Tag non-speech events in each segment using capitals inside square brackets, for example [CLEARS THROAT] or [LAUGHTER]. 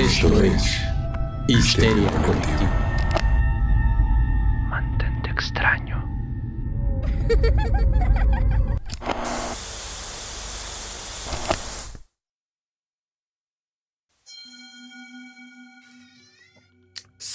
Esto es Histeria Colectiva.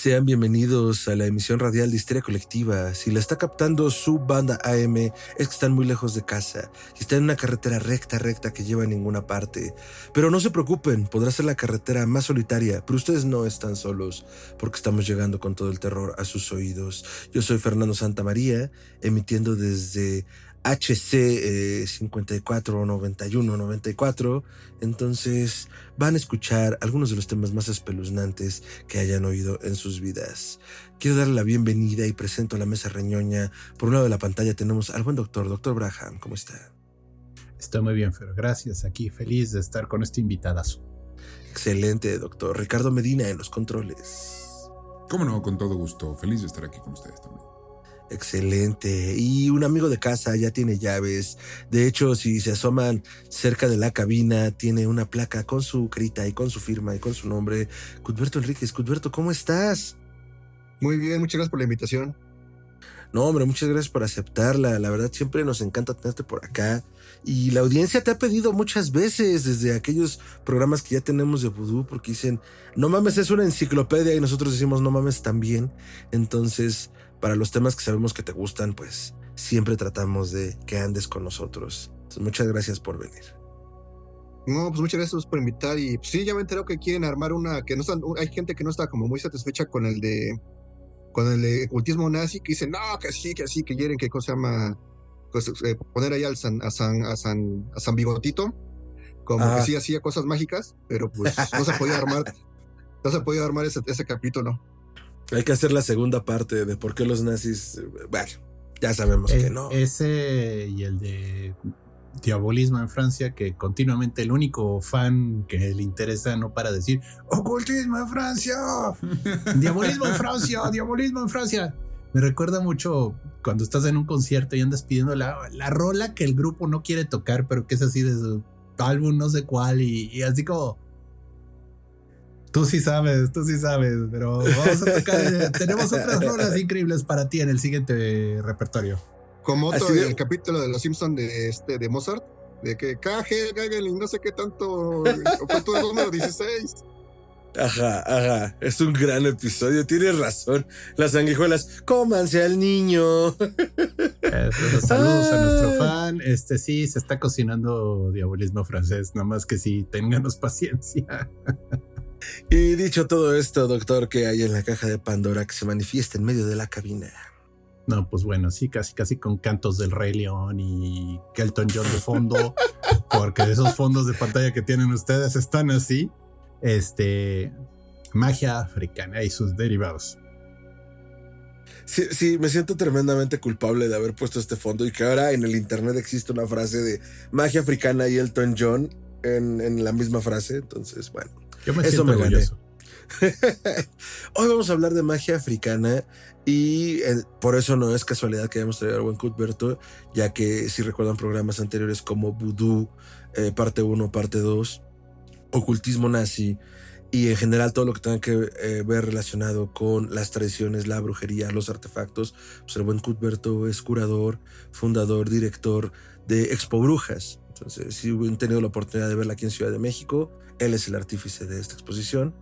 Sean bienvenidos a la emisión radial de Histeria Colectiva. Si la está captando su banda AM, es que están muy lejos de casa y están en una carretera recta, recta que lleva a ninguna parte. Pero no se preocupen, podrá ser la carretera más solitaria, pero ustedes no están solos, porque estamos llegando con todo el terror a sus oídos. Yo soy Fernando Santamaría, emitiendo desde HC eh, 549194. Entonces van a escuchar algunos de los temas más espeluznantes que hayan oído en sus vidas. Quiero darle la bienvenida y presento a la mesa reñoña. Por un lado de la pantalla tenemos al buen doctor, doctor Braham. ¿Cómo está? Estoy muy bien, Fer. Gracias. Aquí feliz de estar con este invitadazo. Excelente, doctor. Ricardo Medina en los controles. Cómo no, con todo gusto. Feliz de estar aquí con ustedes también. Excelente. Y un amigo de casa ya tiene llaves. De hecho, si se asoman cerca de la cabina, tiene una placa con su carita y con su firma y con su nombre. Cudberto Enríquez. Cudberto, ¿cómo estás? Muy bien, muchas gracias por la invitación. No, hombre, muchas gracias por aceptarla. La verdad, siempre nos encanta tenerte por acá. Y la audiencia te ha pedido muchas veces desde aquellos programas que ya tenemos de vudú, porque dicen, no mames, es una enciclopedia y nosotros decimos, no mames, también. Entonces, para los temas que sabemos que te gustan, pues siempre tratamos de que andes con nosotros. Entonces, muchas gracias por venir. No, pues muchas gracias por invitar. Y pues, sí, ya me enteré que quieren armar una, que no están, hay gente que no está como muy satisfecha con el de con el de ocultismo nazi, que dicen, no, que sí, que sí, que quieren que cosa se llama pues, eh, poner ahí al San, a San, a San, a San Bigotito, como Ah. que sí hacía cosas mágicas, pero pues no se podía armar, no se podía armar ese, ese capítulo. Hay que hacer la segunda parte de por qué los nazis. Bueno, ya sabemos que Eh, no. Ese y el de Diabolismo en Francia, que continuamente el único fan que le interesa no para decir ocultismo en Francia, [LAUGHS] diabolismo en Francia, diabolismo en Francia. Me recuerda mucho cuando estás en un concierto y andas pidiendo la, la rola que el grupo no quiere tocar, pero que es así de su álbum no sé cuál y, y así como... Tú sí sabes, tú sí sabes, pero vamos a tocar. eh, [LAUGHS] tenemos otras rolas increíbles para ti en el siguiente repertorio. Como otro Así de- el capítulo de Los Simpsons de este de Mozart, de que KG, Gagel y no sé qué tanto, fue tu número 16. Ajá, ajá. Es un gran episodio. Tienes razón. Las sanguijuelas, cómanse al niño. Saludos a nuestro Ay. fan. Este sí se está cocinando diabolismo francés, nada más que sí, ténganos paciencia. Y dicho todo esto, doctor, que hay en la caja de Pandora que se manifiesta en medio de la cabina? No, pues bueno, sí, casi casi con cantos del Rey León y Kelton John de fondo, [LAUGHS] porque esos fondos de pantalla que tienen ustedes están así. Este magia africana y sus derivados. Sí, sí, me siento tremendamente culpable de haber puesto este fondo y que ahora en el internet existe una frase de magia africana y Elton John en, en la misma frase. Entonces, bueno. Yo me Eso siento me gané. [LAUGHS] Hoy vamos a hablar de magia africana y eh, por eso no es casualidad que hayamos traído al buen Cuthberto, ya que si recuerdan programas anteriores como Voodoo, eh, parte 1, parte 2, ocultismo nazi y en general todo lo que tenga que eh, ver relacionado con las tradiciones, la brujería, los artefactos, pues el buen Cuthberto es curador, fundador, director de Expo Brujas. Entonces, si hubieran tenido la oportunidad de verla aquí en Ciudad de México, él es el artífice de esta exposición.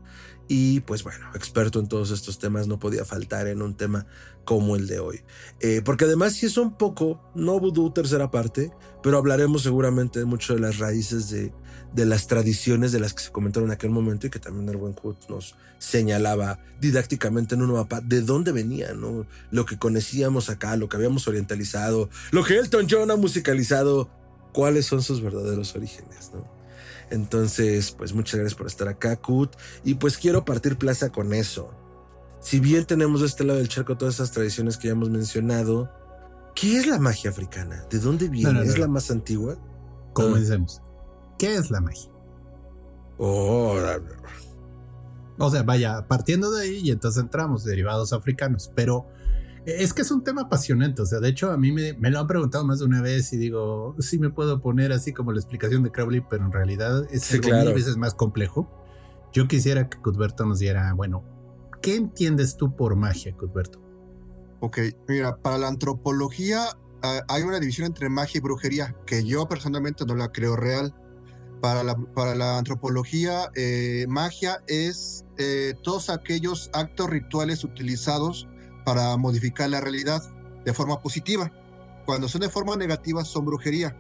Y pues bueno, experto en todos estos temas no podía faltar en un tema como el de hoy. Eh, porque además sí es un poco, no vudú tercera parte, pero hablaremos seguramente mucho de las raíces de, de las tradiciones de las que se comentaron en aquel momento y que también el buen Kut nos señalaba didácticamente en un mapa de dónde venía, ¿no? Lo que conocíamos acá, lo que habíamos orientalizado, lo que Elton John ha musicalizado, cuáles son sus verdaderos orígenes, ¿no? Entonces, pues muchas gracias por estar acá, Kut. Y pues quiero partir plaza con eso. Si bien tenemos de este lado del charco todas esas tradiciones que ya hemos mencionado, ¿qué es la magia africana? ¿De dónde viene? No, no, no, ¿Es la más antigua? Comencemos. ¿Qué es la magia? Oh, O sea, vaya, partiendo de ahí y entonces entramos, derivados africanos, pero es que es un tema apasionante, o sea, de hecho a mí me, me lo han preguntado más de una vez y digo, sí me puedo poner así como la explicación de Crowley, pero en realidad es Sí, algo claro. mil veces más complejo. Yo quisiera que Cuthberto nos diera, bueno, ¿qué entiendes tú por magia, Cuthberto? Ok, mira, para la antropología ah, hay una división entre magia y brujería, que yo personalmente no la creo real. Para la, para la antropología, eh, magia es eh, todos aquellos actos rituales utilizados para modificar la realidad de forma positiva. Cuando son de forma negativa son brujería.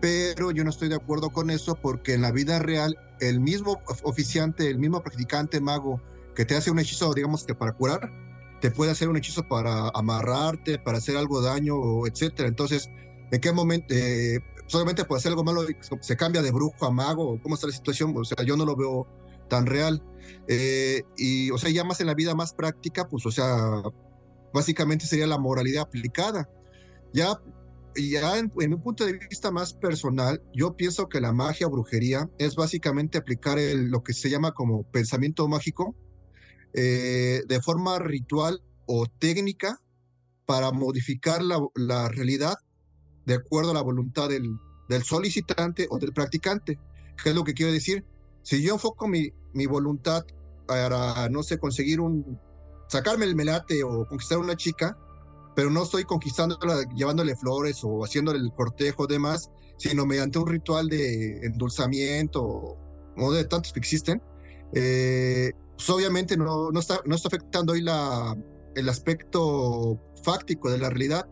Pero yo no estoy de acuerdo con eso porque en la vida real el mismo oficiante, el mismo practicante mago que te hace un hechizo, digamos que para curar, te puede hacer un hechizo para amarrarte, para hacer algo daño, etcétera. Entonces, ¿en qué momento? Eh, solamente por hacer algo malo se cambia de brujo a mago, ¿cómo está la situación? O sea, yo no lo veo tan real. Eh, y, o sea, ya más en la vida más práctica, pues, o sea, básicamente sería la moralidad aplicada. Ya, ya en, en un punto de vista más personal, yo pienso que la magia o brujería es básicamente aplicar el, lo que se llama como pensamiento mágico eh, de forma ritual o técnica para modificar la, la, realidad de acuerdo a la voluntad del, del solicitante o del practicante. ¿Qué es lo que quiero decir? Si yo enfoco mi, mi voluntad para, no sé, conseguir un, sacarme el melate o conquistar una chica, pero no estoy conquistándola llevándole flores o haciéndole el cortejo demás, sino mediante un ritual de endulzamiento o de tantos que existen, eh, pues obviamente no, no, está, no está afectando hoy la, el aspecto fáctico de la realidad,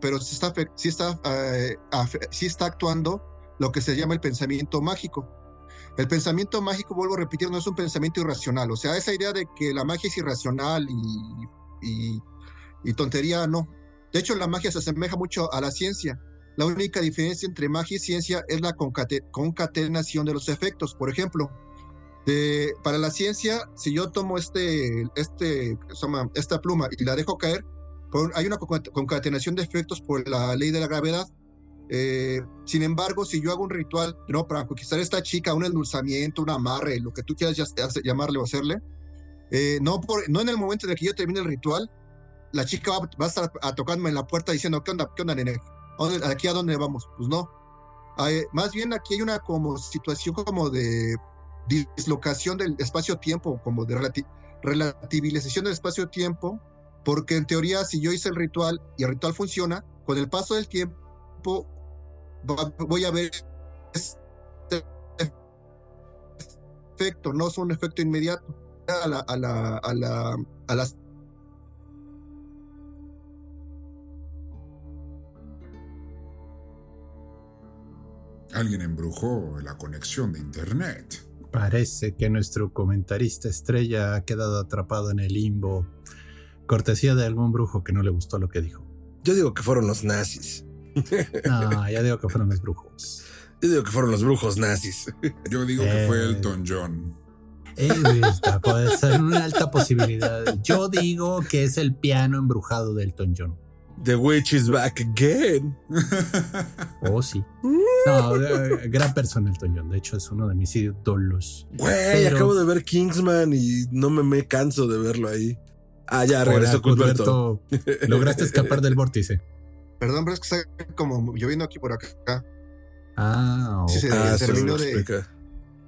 pero sí está, sí, está, eh, sí está actuando lo que se llama el pensamiento mágico. El pensamiento mágico, vuelvo a repetir, no es un pensamiento irracional. O sea, esa idea de que la magia es irracional y, y, tontería, no. De hecho, la magia se asemeja mucho a la ciencia. La única diferencia entre magia y ciencia es la concatenación de los efectos. Por ejemplo, para la ciencia, si yo tomo este, este, esta pluma y la dejo caer, hay una concatenación de efectos por la ley de la gravedad. Eh, sin embargo, si yo hago un ritual no para conquistar a esta chica, un endulzamiento, un amarre, lo que tú quieras llamarle o hacerle, eh, no, por, no en el momento en el que yo termine el ritual, la chica va, a estar a tocarme en la puerta diciendo, ¿qué onda, qué onda, nene? ¿Aquí a dónde vamos? Pues no. más bien aquí hay una como situación como de dislocación del espacio-tiempo, como de relativización del espacio-tiempo, porque en teoría si yo hice el ritual y el ritual funciona, con el paso del tiempo voy a ver este efecto, no es un efecto inmediato. A la, a la, a la, a las Alguien embrujó la conexión de internet. Parece que nuestro comentarista estrella ha quedado atrapado en el limbo, cortesía de algún brujo que no le gustó lo que dijo. Yo digo que fueron los nazis. [LAUGHS] No, ya digo que fueron los brujos. Yo digo que fueron los brujos nazis. [LAUGHS] Yo digo que fue Elton John. Eh, puede ser una alta posibilidad. Yo digo que es el piano embrujado de Elton John. The witch is back again. [LAUGHS] Oh, sí. No, eh, gran persona el Toñón. De hecho, es uno de mis ídolos. Güey, acabo de ver Kingsman y no me, me canso de verlo ahí. Ah, ya regresó Cuthberto. Lograste escapar del vórtice. Perdón, pero es que está como lloviendo aquí por acá. Ah, sí, se, ah, terminó de,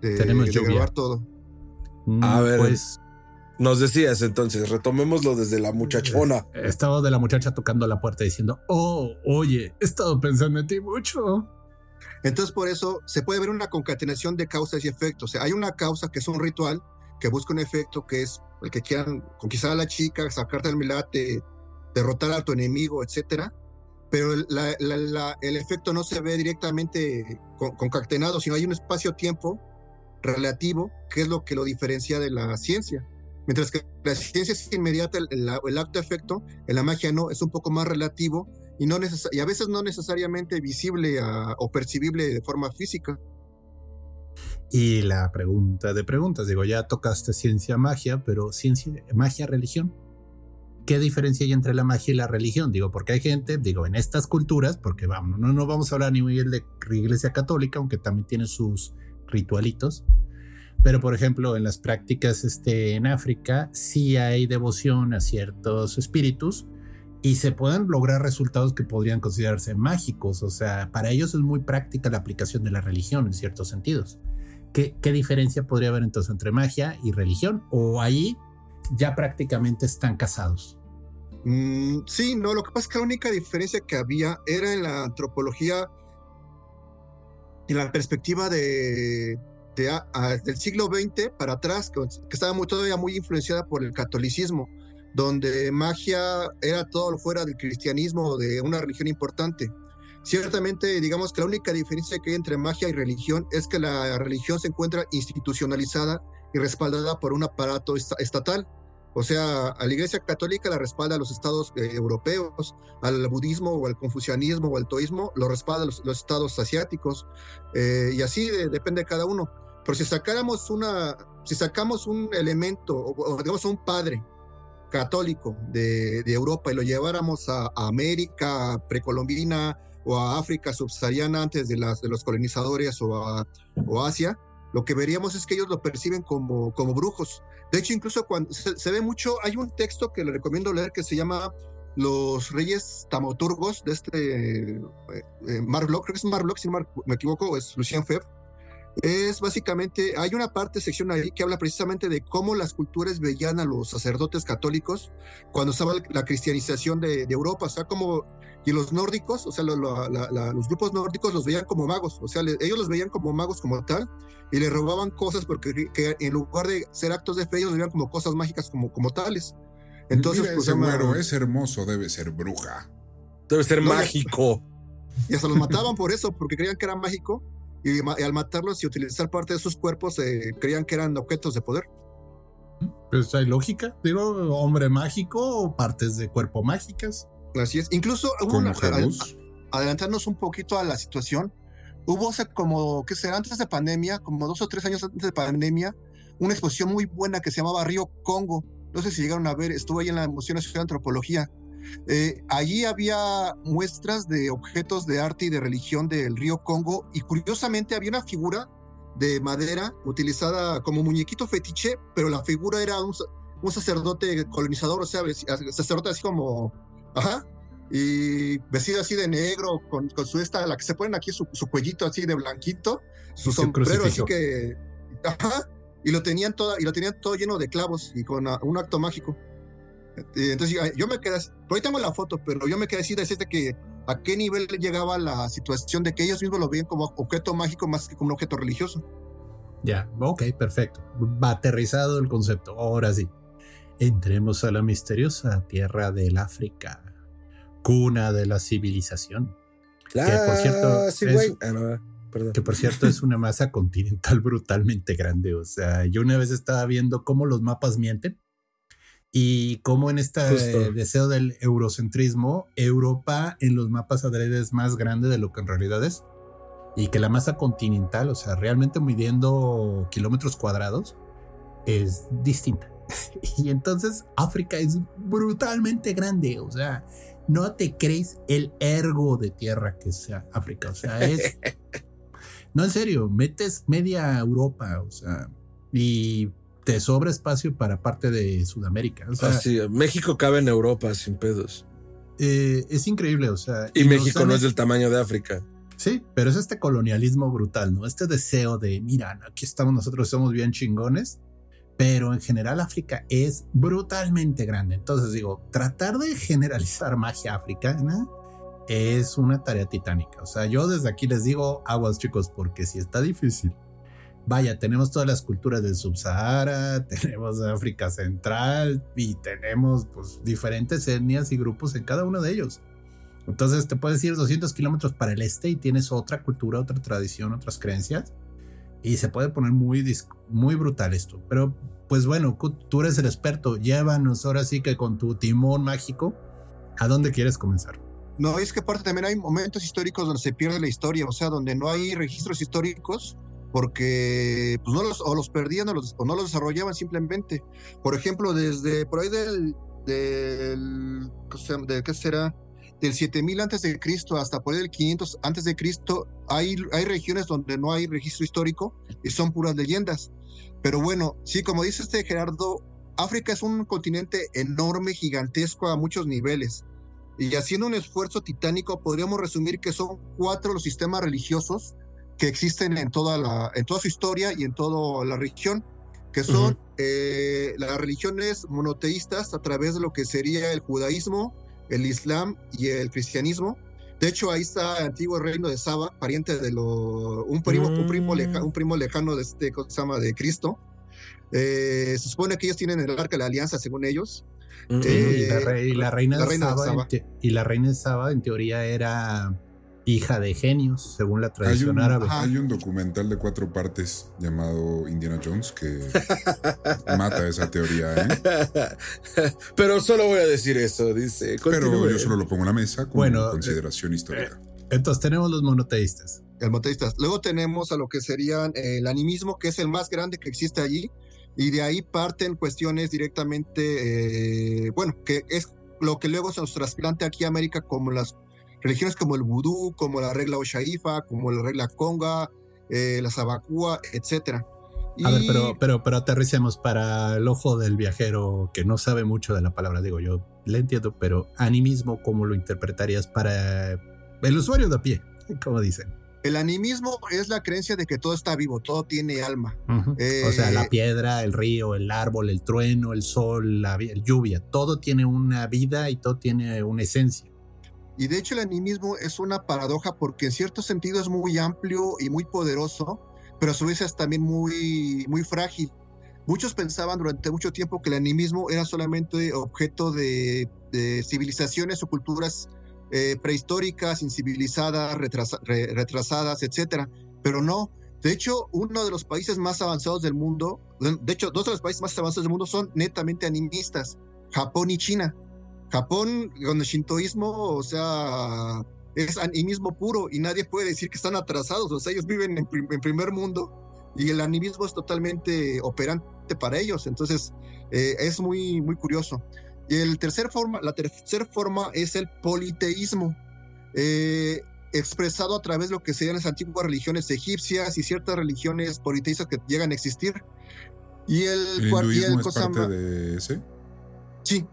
de, Tenemos de grabar todo. Mm, A ver. Pues Nos decías entonces, retomémoslo desde la muchachona. estaba de la muchacha tocando la puerta diciendo, oh, oye, he estado pensando en ti mucho. Entonces, por eso se puede ver una concatenación de causas y efectos. O sea, hay una causa que es un ritual que busca un efecto que es el que quieran conquistar a la chica, sacarte del milate, derrotar a tu enemigo, etcétera. Pero el efecto no se ve directamente con, concatenado, sino hay un espacio-tiempo relativo que es lo que lo diferencia de la ciencia. Mientras que la ciencia es inmediata, el, el, acto-efecto, en la magia no, es un poco más relativo y, no a veces no necesariamente visible a, o percibible de forma física. Y la pregunta de preguntas, digo, ya tocaste ciencia, magia, pero ciencia, magia, religión. ¿Qué diferencia hay entre la magia y la religión? Digo, porque hay gente, digo, en estas culturas, porque vamos, no, no vamos a hablar ni muy bien de iglesia católica, aunque también tiene sus ritualitos. Pero, por ejemplo, en las prácticas este, en África, sí hay devoción a ciertos espíritus y se pueden lograr resultados que podrían considerarse mágicos. O sea, para ellos es muy práctica la aplicación de la religión en ciertos sentidos. ¿qué, ¿qué diferencia podría haber entonces entre magia y religión? ¿O ahí ya prácticamente están casados? Mm, sí, no, lo que pasa es que la única diferencia que había era en la antropología, en la perspectiva de, del siglo XX para atrás, que, estaba muy, todavía muy influenciada por el catolicismo, donde magia era todo fuera del cristianismo o de una religión importante. Ciertamente, digamos que la única diferencia que hay entre magia y religión es que la religión se encuentra institucionalizada y respaldada por un aparato esta- estatal. O sea, a la Iglesia Católica la respalda a los estados eh, europeos, al budismo o al confucianismo o al taoísmo lo respalda los, los estados asiáticos, eh, y así de- depende de cada uno. Pero si sacáramos una, si sacamos un elemento, o, o digamos un padre católico de, de Europa y lo lleváramos a, a América precolombina o a África subsahariana antes de, las, de los colonizadores o a o Asia, lo que veríamos es que ellos lo perciben como, como brujos. De hecho, incluso cuando se, ve mucho, hay un texto que le recomiendo leer que se llama Los Reyes Taumaturgos de este eh, eh, creo que es Mark Bloch, si no me equivoco, es Lucien Febvre. Es básicamente, hay una parte, sección ahí, que habla precisamente de cómo las culturas veían a los sacerdotes católicos cuando estaba la cristianización de, de Europa, o sea, como, y los nórdicos, o sea, lo- lo- la- la- los grupos nórdicos los veían como magos, o sea, le- ellos los veían como magos como tal, y le robaban cosas porque que en lugar de ser actos de fe, ellos los veían como cosas mágicas como, como tales. Entonces, Mira pues, ese güero, es hermoso, debe ser bruja. Debe ser No, mágico. [LAUGHS] y hasta los mataban por eso, porque creían que era mágico, y, al matarlos y utilizar parte de sus cuerpos, eh, creían que eran objetos de poder. Pues hay lógica. Digo, hombre mágico o partes de cuerpo mágicas. Así es. Incluso, hubo una- adelantarnos un poquito a la situación, hubo hace como, ¿qué será? Antes de pandemia, como dos o tres años antes de pandemia, una exposición muy buena que se llamaba Río Congo. No sé si llegaron a ver, estuvo ahí en la Museo Nacional de Antropología. Eh, allí había muestras de objetos de arte y de religión del río Congo y curiosamente había una figura de madera utilizada como muñequito fetiche, pero la figura era un, sa- un sacerdote colonizador, o sea, sacerdote así como, ajá, y vestido así de negro, con, con su esta, la que se ponen aquí, su, su cuellito así de blanquito, su sombrero así que, ajá, y lo tenían todo, y lo tenían todo lleno de clavos y con ah, un acto mágico. Eh, Entonces yo, yo me quedé, así- por ahí tengo la foto, pero yo me quedé así de decirte que a qué nivel llegaba la situación de que ellos mismos lo veían como objeto mágico más que como un objeto religioso. Ya, ok, perfecto. Va aterrizado el concepto. Ahora sí. Entremos a la misteriosa tierra del África, cuna de la civilización. La por cierto, sí, es- güey. Ah, no, perdón. que por cierto es una masa [LAUGHS] continental brutalmente grande. O sea, yo una vez estaba viendo cómo los mapas mienten y cómo en este Justo. deseo del eurocentrismo, Europa en los mapas adrede es más grande de lo que en realidad es. Y que la masa continental, o sea, realmente midiendo kilómetros cuadrados, es distinta. [LAUGHS] Y entonces África es brutalmente grande, o sea, no te crees el ergo de tierra que sea África, o sea, es... [LAUGHS] No, en serio, metes media Europa, o sea, y te sobra espacio para parte de Sudamérica. O sea, Ah, sí, México cabe en Europa sin pedos. eh, es increíble, o sea. Y, nos México no es del tamaño de África. Sí, pero es este colonialismo brutal, ¿no? Este deseo de, mira, aquí estamos nosotros, somos bien chingones, pero en general África es brutalmente grande. Entonces digo, tratar de generalizar magia africana es una tarea titánica. O sea, yo desde aquí les digo, aguas chicos, porque si está difícil. Vaya, tenemos todas las culturas del Subsahara, [LAUGHS] tenemos África Central y tenemos pues diferentes etnias y grupos en cada uno de ellos. Entonces te puedes ir 200 kilómetros para el este y tienes otra cultura, otra tradición, otras creencias. Y se puede poner muy, muy brutal esto. Pero pues bueno, tú eres el experto. Llévanos ahora sí que con tu timón mágico. ¿A dónde quieres comenzar? No, es que aparte también hay momentos históricos donde se pierde la historia, o sea, donde no hay registros históricos porque pues, no los, o los perdían o, los- no los desarrollaban simplemente. Por ejemplo, desde por ahí del, del ¿qué se llama? ¿de qué será? Del 7000 antes de Cristo hasta por ahí del 500 antes de Cristo, hay, hay regiones donde no hay registro histórico y son puras leyendas. Pero bueno, sí, como dice este Gerardo, África es un continente enorme, gigantesco a muchos niveles. Y haciendo un esfuerzo titánico, podríamos resumir que son cuatro los sistemas religiosos que existen en toda, la, en toda su historia y en toda la región, que son eh, las religiones monoteístas a través de lo que sería el judaísmo, el islam y el cristianismo. De hecho, ahí está el antiguo reino de Saba, pariente de lo, un primo, un primo, leja- Mm. un primo lejano de este, ¿cómo se llama? De Cristo. Eh, se supone que ellos tienen el arca de la alianza, según ellos. Mm. Eh, y, la re- y la reina la de reina de Saba, y la reina de Saba en teoría era hija de genios, según la Hay tradición un, árabe. Ajá. hay un documental de cuatro partes llamado Indiana Jones que [LAUGHS] mata esa teoría, ¿eh? [LAUGHS] Pero solo voy a decir eso, dice. Pero Continúe. yo solo lo pongo en la mesa como Bueno, consideración histórica. Entonces tenemos los monoteístas. el monoteístas. Luego tenemos a lo que serían eh, el animismo, que es el más grande que existe allí, y de ahí parten cuestiones directamente, eh, bueno, que es lo que luego se nos trasplanta aquí a América como las religiones como el vudú, como la regla Oshaifa, como la regla Conga, eh, la Sabacúa, etcétera. A ver, pero, pero, pero aterricemos para el ojo del viajero que no sabe mucho de la palabra. Digo, yo le entiendo, pero animismo, ¿cómo lo interpretarías para el usuario de a pie? [LAUGHS] Como dicen. El animismo es la creencia de que todo está vivo, todo tiene alma. Eh, o sea, la piedra, el río, el árbol, el trueno, el sol, la vi- lluvia, todo tiene una vida y todo tiene una esencia. Y de hecho el animismo es una paradoja porque en cierto sentido es muy amplio y muy poderoso, pero a su vez es también muy, muy frágil. Muchos pensaban durante mucho tiempo que el animismo era solamente objeto de, civilizaciones o culturas eh, prehistóricas, incivilizadas, retrasa- re- retrasadas, etcétera. Pero no. De hecho, uno de los países más avanzados del mundo, de hecho, dos de los países más avanzados del mundo son netamente animistas, Japón y China. Japón, con el shintoísmo, o sea, es animismo puro y nadie puede decir que están atrasados, o sea, ellos viven en, prim- en primer mundo y el animismo es totalmente operante para ellos, entonces eh, es muy, muy curioso. Y el tercer forma, la tercera forma es el politeísmo, eh, expresado a través de lo que serían las antiguas religiones egipcias y ciertas religiones politeístas que llegan a existir. Y el, ¿El y hinduismo el es cosa parte de ese? Sí,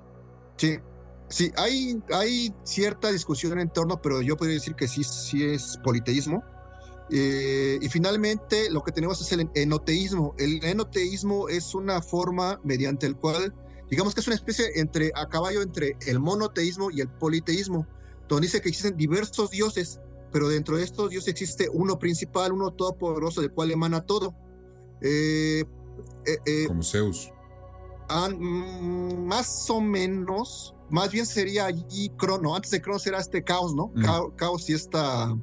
sí. Sí, hay, hay cierta discusión en torno, pero yo podría decir que sí, sí es politeísmo. Eh, y finalmente lo que tenemos es el enoteísmo. El enoteísmo es una forma mediante el cual, digamos que es una especie entre a caballo entre el monoteísmo y el politeísmo, donde dice que existen diversos dioses, pero dentro de estos dioses existe uno principal, uno todopoderoso, del cual emana todo. Eh, eh, Como Zeus. Ah, mm, más o menos, más bien sería allí Crono. Antes de Cronos era este Caos, ¿no? Mm. Ca- Caos y esta.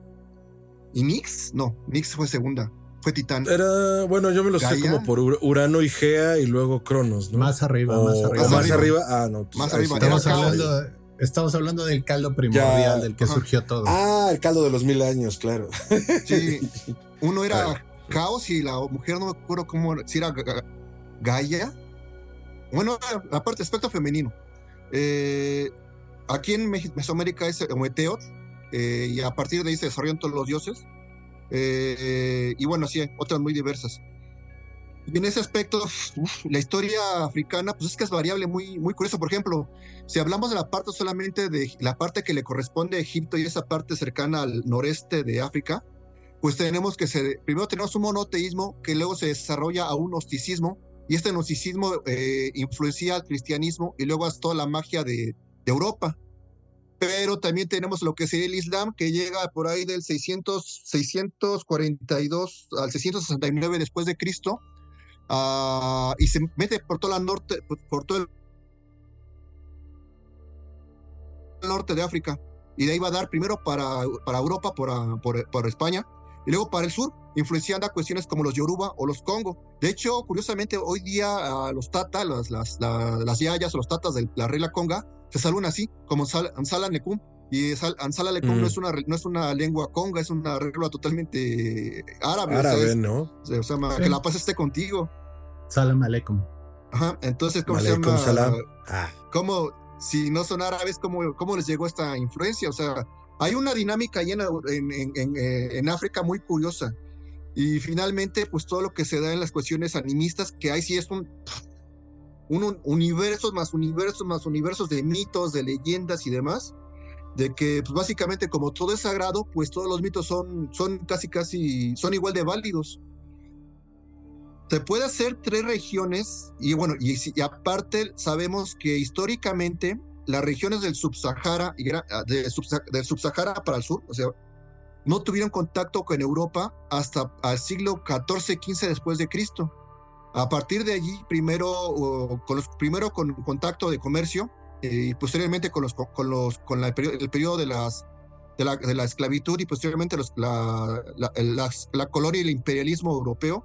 ¿Y Nix? No, Nix fue segunda. Fue Titán. Era, bueno, yo me lo sé como por Ur- Urano y Gea y luego Cronos, ¿no? Más arriba, o, más o arriba. más arriba. arriba. Ah, no. pues, Más arriba. Estamos hablando, estamos hablando del caldo primordial del que Ajá. surgió todo. Ah, el caldo de los mil años, claro. Sí. Uno era. Caos y la mujer, no me acuerdo cómo era, si era Ga- Ga- Gaia. Bueno, aparte, aspecto femenino. Eh, aquí en Me- Mesoamérica es Ometeotl, eh, y a partir de ahí se desarrollan todos los dioses. Eh, y bueno, sí, otras muy diversas. En ese aspecto, la historia africana, pues es que es variable, muy, muy curioso. Por ejemplo, si hablamos de la parte solamente de la parte que le corresponde a Egipto y esa parte cercana al noreste de África, pues tenemos que se, primero tenemos un monoteísmo que luego se desarrolla a un gnosticismo y este gnosticismo eh, influencia al cristianismo y luego a toda la magia de, de Europa. Pero también tenemos lo que sería el Islam, que llega por ahí del 600, 642 al 669 después de Cristo, ah, y se mete por toda la norte, por, por todo el norte de África. Y de ahí va a dar primero para, para Europa, por, por, por España, y luego para el sur, influenciando a cuestiones como los Yoruba o los Congo. De hecho, curiosamente, hoy día ah, los Tata, las, las, la- las yayas o los Tatas de la regla Conga, se saludan así, como Ansala, Ansala Necum. Y Sal- Ansala Necum Mm. no, es una, no es una lengua conga, es una regla totalmente árabe. Árabe, ¿no? o sea, Sí. que la paz esté contigo. Salam aleikum. Ajá, entonces, ¿cómo se llama? salam. Ah, ¿Cómo, si no son árabes, cómo, cómo les llegó esta influencia? O sea, hay una dinámica ahí eh, en África muy curiosa. Y finalmente, pues todo lo que se da en las cuestiones animistas, que ahí sí es un, un, un- universos más universos más universos de mitos, de leyendas y demás. de que pues, básicamente como todo es sagrado, pues todos los mitos son, son casi casi, son igual de válidos. Se puede hacer tres regiones y bueno, y aparte sabemos que históricamente las regiones del subsahara y ah, de, del subsahara para el sur, o sea, no tuvieron contacto con Europa hasta el siglo XIV, XV después de Cristo. A partir de allí, primero, con los, primero con contacto de comercio eh, y posteriormente con, los, con, los, con la, el periodo de, las, de, la, de la esclavitud y posteriormente los, la, la, la, colonia y el imperialismo europeo,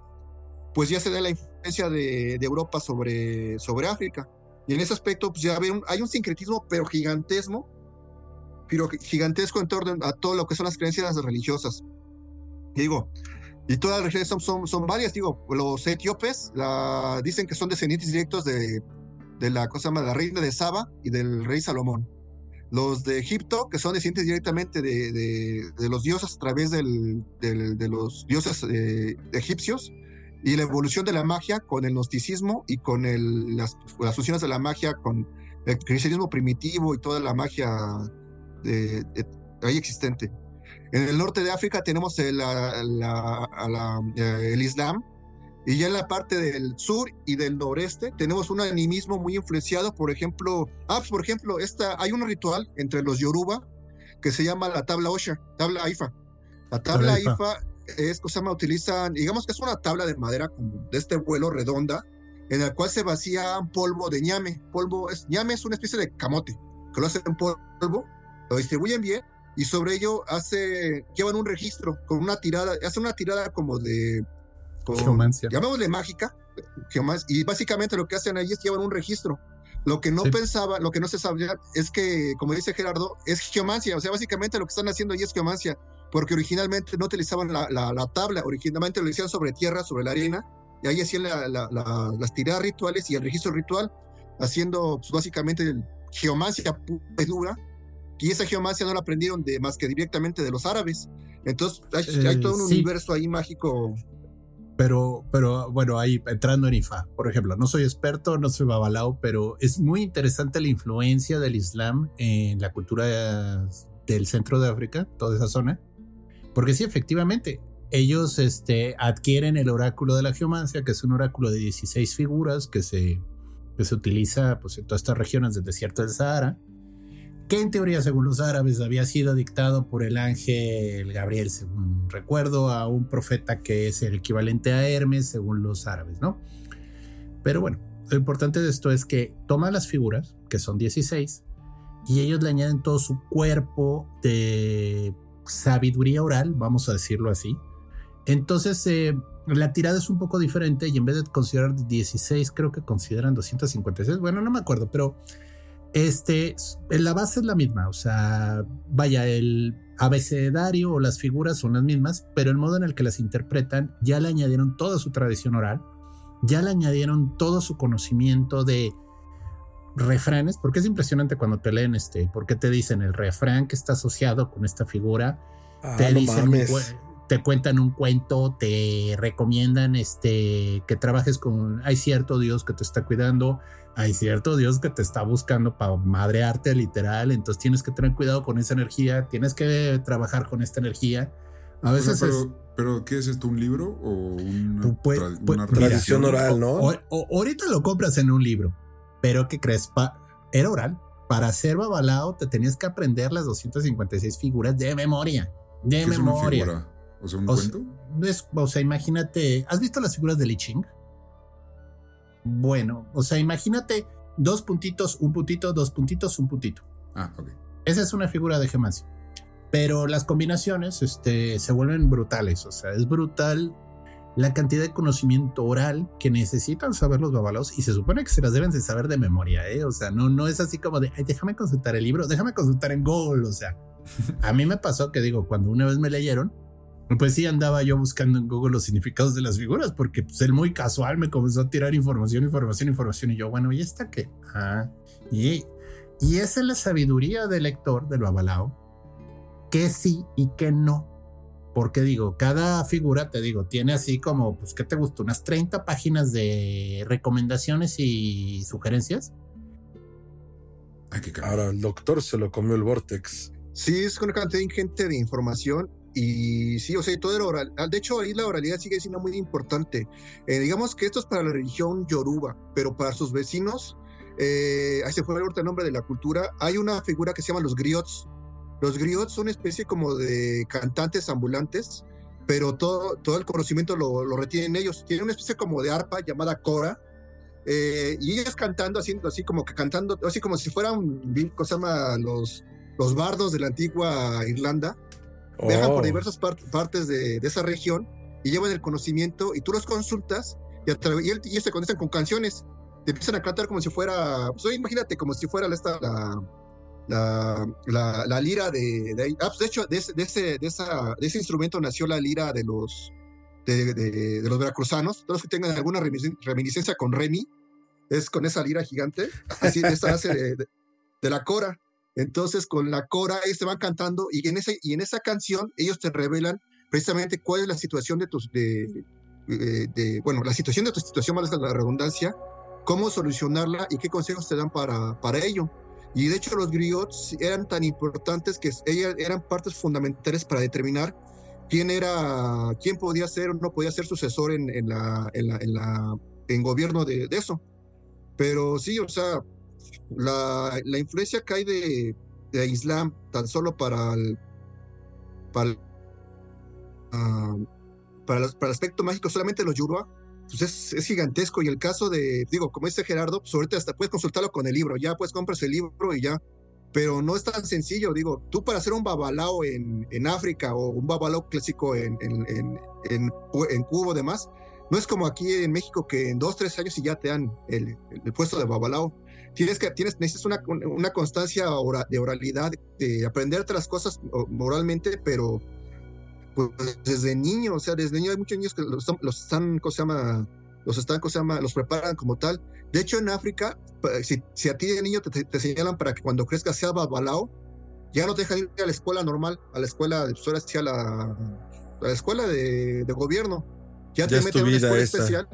pues ya se da la influencia de, de Europa sobre, sobre África. Y en ese aspecto, pues ya un, hay un sincretismo, pero gigantesco, pero gigantesco en torno a todo lo que son las creencias religiosas. digo, y todas las religiones son, son, varias, digo, los etíopes la, dicen que son descendientes directos de, de la cosa más, la reina de Saba y del rey Salomón. Los de Egipto, que son descendientes directamente de, de, los dioses a través del, de los dioses eh, egipcios, y la evolución de la magia con el gnosticismo y con el, las, las, fusiones de la magia con el cristianismo primitivo y toda la magia de, ahí existente. En el norte de África tenemos el, la, eh, el Islam, y ya en la parte del sur y del noreste tenemos un animismo muy influenciado, por ejemplo, ah, pues, por ejemplo, esta, hay un ritual entre los Yoruba que se llama la tabla Osha, tabla Aifa. La tabla Aifa es, cosa más utilizan, digamos que es una tabla de madera como de este vuelo redonda, en la cual se vacía polvo de ñame. Polvo es, ñame es una especie de camote, que lo hacen en polvo, lo distribuyen bien y sobre ello hace, llevan un registro con una tirada, hacen una tirada como de geomancia. Llamémosle mágica, y básicamente lo que hacen ahí es llevan un registro. Lo que no pensaba, lo que no se sabía es que, como dice Gerardo, es geomancia. O sea, básicamente lo que están haciendo ahí es geomancia, porque originalmente no utilizaban la, la, tabla, originalmente lo hacían sobre tierra, sobre la arena, y ahí hacían las tiradas rituales y el registro ritual, haciendo pues, básicamente geomancia pura. Y esa geomancia no la aprendieron de más que directamente de los árabes. Entonces hay, eh, todo un universo ahí mágico pero, pero bueno, ahí entrando en IFA, por ejemplo, no soy experto, no soy babalao, pero es muy interesante la influencia del Islam en la cultura del centro de África, toda esa zona. Porque sí, efectivamente, ellos este, adquieren el oráculo de la geomancia, que es un oráculo de 16 figuras que se, que se utiliza pues, en todas estas regiones del desierto del Sahara que en teoría, según los árabes, había sido dictado por el ángel Gabriel, según recuerdo, a un profeta que es el equivalente a Hermes, según los árabes, ¿no? Pero bueno, lo importante de esto es que toma las figuras, que son 16, y ellos le añaden todo su cuerpo de sabiduría oral, vamos a decirlo así. Entonces, eh, la tirada es un poco diferente y en vez de considerar 16, creo que consideran 256. Bueno, no me acuerdo, pero este, la base es la misma, o sea, vaya, el abecedario o las figuras son las mismas, pero el modo en el que las interpretan ya le añadieron toda su tradición oral, ya le añadieron todo su conocimiento de refranes, porque es impresionante cuando te leen este, porque te dicen el refrán que está asociado con esta figura, Ah, te no dicen, mames. te cuentan un cuento, te recomiendan este que trabajes con hay cierto Dios que te está cuidando, hay cierto Dios que te está buscando para madrearte literal, entonces tienes que tener cuidado con esa energía, tienes que trabajar con esta energía. A O sea, veces es- pero, pero, ¿qué es esto? ¿Un libro o una, Pu- pu- tra- pu- una Tradición oral, ¿no? o- o- ahorita lo compras en un libro, pero ¿qué crees? Era oral. Para ser babalao te tenías que aprender las 256 figuras de memoria. De ¿Qué es una memoria. figura? O sea, un O cuento. no es- o sea, imagínate, ¿has visto las figuras de Li Ching? Bueno, o sea, imagínate dos puntitos, un puntito, dos puntitos, un puntito. Ah, ok. Esa es una figura de geomancia. Pero las combinaciones este, se vuelven brutales. O sea, es brutal la cantidad de conocimiento oral que necesitan saber los babalaos y se supone que se las deben de saber de memoria. ¿eh? O sea, no, no es así como de, Ay, déjame consultar el libro, déjame consultar en Google. O sea, [LAUGHS] a mí me pasó que digo, cuando una vez me leyeron, pues sí andaba yo buscando en Google los significados de las figuras porque pues, él muy casual me comenzó a tirar información, información, información y yo, bueno, ¿y esta qué? Ah, y, y esa es la sabiduría del lector del babalao, que sí y que no. Porque digo, cada figura, te digo, tiene así como, pues, ¿qué te gusta? Unas 30 páginas de recomendaciones y sugerencias. Ahora el doctor se lo comió el Vortex. Sí, es una cantidad ingente de información y sí, o sea, todo era oral. Ah, De hecho, ahí la oralidad sigue siendo muy importante. Eh, digamos que esto es para la religión yoruba, pero para sus vecinos, eh, ahí se fue ahorita el nombre de la cultura, hay una figura que se llama los griots. Los griots son una especie como de cantantes ambulantes, pero todo, todo el conocimiento lo, lo retienen ellos. Tienen una especie como de arpa llamada cora, eh, y ellos cantando, haciendo así como que cantando, así como si fueran, ¿cómo se llama? Los, los bardos de la antigua Irlanda. Viajan por Oh. diversas par- partes de, de esa región y llevan el conocimiento y tú los consultas y, y, y ellos te contestan con canciones. Te empiezan a cantar como si fuera, pues, imagínate como si fuera esta, la, la, la, lira de, de. Ah, pues, de hecho, de ese, de, esa, de ese instrumento nació la lira de los, de, los veracruzanos. Todos los que tengan alguna reminiscen- reminiscencia con Remy, es con esa lira gigante, así esta hace de, de- la cora. Entonces, con la cora, ellos te van cantando y en, ese, y en esa canción ellos te revelan precisamente cuál es la situación de tus, de, eh, bueno, la situación de tu situación, más la redundancia, cómo solucionarla y qué consejos te dan para, para ello. Y de hecho los griots eran tan importantes que ellas eran partes fundamentales para determinar quién era, quién podía ser o no podía ser sucesor en, en la, en la, en gobierno de, eso. Pero sí, o sea, la, la influencia que hay de, de Islam tan solo para el, para, los- para el aspecto mágico solamente los Yoruba, pues es, es gigantesco. Y el caso de, digo, como dice Gerardo, pues ahorita hasta puedes consultarlo con el libro, ya pues compras el libro y ya. Pero no es tan sencillo, digo, tú para hacer un babalao en, en África o un babalao clásico en, en, en, Cuba o demás, no es como aquí en México que en dos, tres años y ya te dan el, el puesto de babalao. Tienes que, tienes, necesitas una, una constancia de oralidad, de aprenderte las cosas moralmente, pero pues desde niño, o sea, desde niño hay muchos niños que los, están- los están, ¿cómo se llama? Los están, ¿cómo se llama? Los preparan como tal. De hecho, en África, si, si a ti de niño te, señalan para que cuando crezcas sea babalao, ya no te dejan ir a la escuela normal, a la escuela, pues ahora sí a la, a la escuela de, de gobierno. Ya te Ya meten a una escuela esa. especial.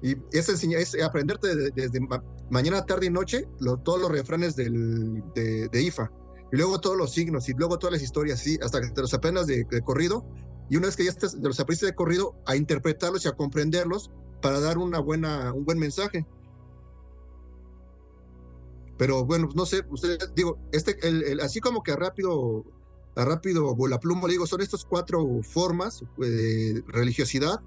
Y es, enseñar, es aprenderte de- desde ma- mañana, tarde y noche lo- todos los refranes del, de, de IFA. Y luego todos los signos y luego todas las historias, sí, hasta que te los aprendas de, de corrido. Y una vez que ya de los aprendiste de corrido, a interpretarlos y a comprenderlos para dar una buena, un buen mensaje. Pero bueno, pues no sé, ustedes, digo, este, el, el- así como que a rápido, a rápido volaplumo, le digo, son estas cuatro formas eh, de religiosidad.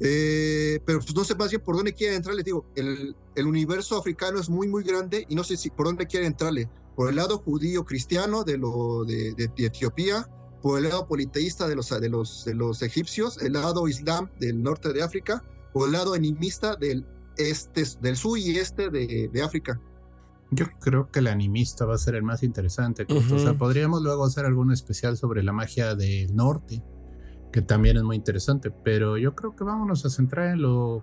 Eh, pero pues no sé más bien por dónde quieren entrar, les digo, el, el universo africano es muy, muy grande y no sé si por dónde quieren entrarle. Por el lado judío cristiano de, lo, de, de- de Etiopía, por el lado politeísta de los, de, los, de los egipcios, el lado islam del norte de África, o el lado animista del, este, del sur y este de, de África. Yo creo que el animista va a ser el más interesante. O sea, podríamos luego hacer algún especial sobre la magia del norte, que también es muy interesante. Pero yo creo que vámonos a centrar en lo.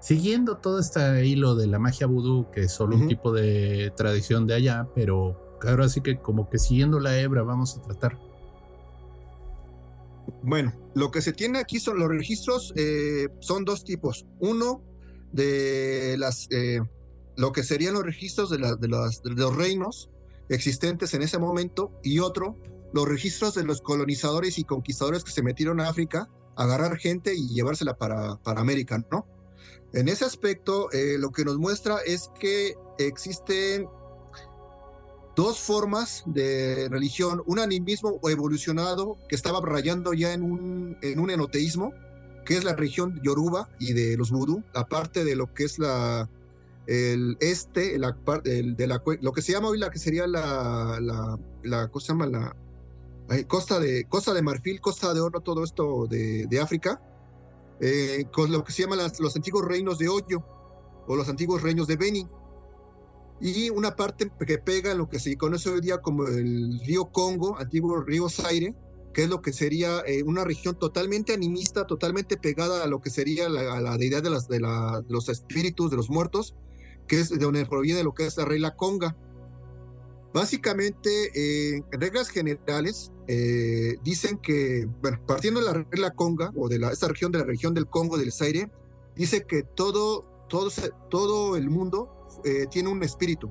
Siguiendo todo este hilo de la magia vudú, que es solo un tipo de tradición de allá, pero ahora sí que como que siguiendo la hebra vamos a tratar. Bueno, lo que se tiene aquí son los registros, eh, son dos tipos. Uno de las, eh, lo que serían los registros de, la- de las- de los reinos existentes en ese momento, y otro, los registros de los colonizadores y conquistadores que se metieron a África, a agarrar gente y llevársela para, para América, ¿no? En ese aspecto, eh, lo que nos muestra es que existen dos formas de religión, un animismo evolucionado que estaba rayando ya en un, en un enoteísmo, que es la religión yoruba y de los vudú, aparte de lo que es la el este, la, el de la, lo que se llama hoy la que sería la, la, la costa de, costa de marfil, costa de oro, todo esto de África, eh, con lo que se llaman los antiguos reinos de Oyo o los antiguos reinos de Beni y una parte que pega en lo que se conoce hoy día como el río Congo, antiguo río Zaire, que es lo que sería eh, una región totalmente animista, totalmente pegada a lo que sería la, la deidad de, las, de, la- los espíritus, de los muertos, que es de donde proviene lo que es la regla Conga. Básicamente, eh, en reglas generales, eh, dicen que, bueno, partiendo de la regla Conga, o de la, esta región de la región del Congo, del Zaire, dice que todo, todo, todo el mundo eh, tiene un espíritu.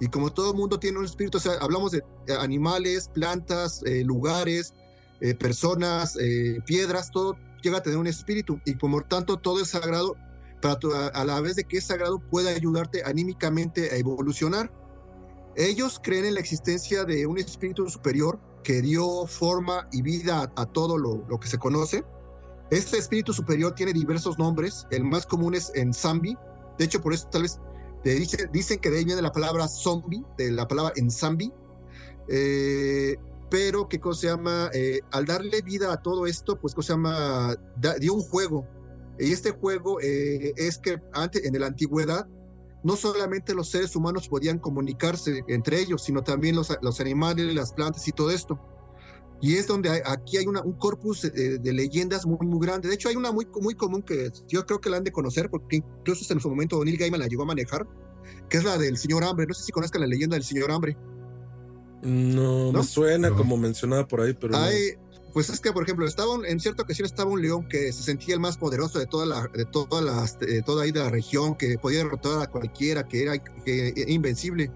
Y como todo mundo tiene un espíritu, o sea, hablamos de eh, animales, plantas, eh, lugares, eh, personas, eh, piedras, todo llega a tener un espíritu. Y por tanto, todo es sagrado, para tu- a, a la vez de que es sagrado, puede ayudarte anímicamente a evolucionar. Ellos creen en la existencia de un espíritu superior que dio forma y vida a, todo lo, lo que se conoce. Este espíritu superior tiene diversos nombres. El más común es en Zambi. De hecho, por eso tal vez te dice- dicen que de ahí viene la palabra zombie, de la palabra en Zambi. Eh, pero que cosa se llama, Eh, al darle vida a todo esto, pues cosa se llama, Da- dio un juego. Y este juego eh, es que antes, en la antigüedad, no solamente los seres humanos podían comunicarse entre ellos, sino también los, los animales, las plantas y todo esto. Y es donde hay- aquí hay una- un corpus eh, de leyendas muy, muy grande. De hecho, hay una muy, muy común que yo creo que la han de conocer, porque incluso en su momento Neil Gaiman la llegó a manejar, que es la del señor hambre. No sé si conozcan la leyenda del señor hambre. No, ¿No? me suena No. como mencionada por ahí, pero no. Pues es que, por ejemplo, estaba un- en cierta ocasión estaba un león que se sentía el más poderoso de toda la, de todas las, de toda ahí de la región, que podía derrotar a cualquiera, que era, que invencible.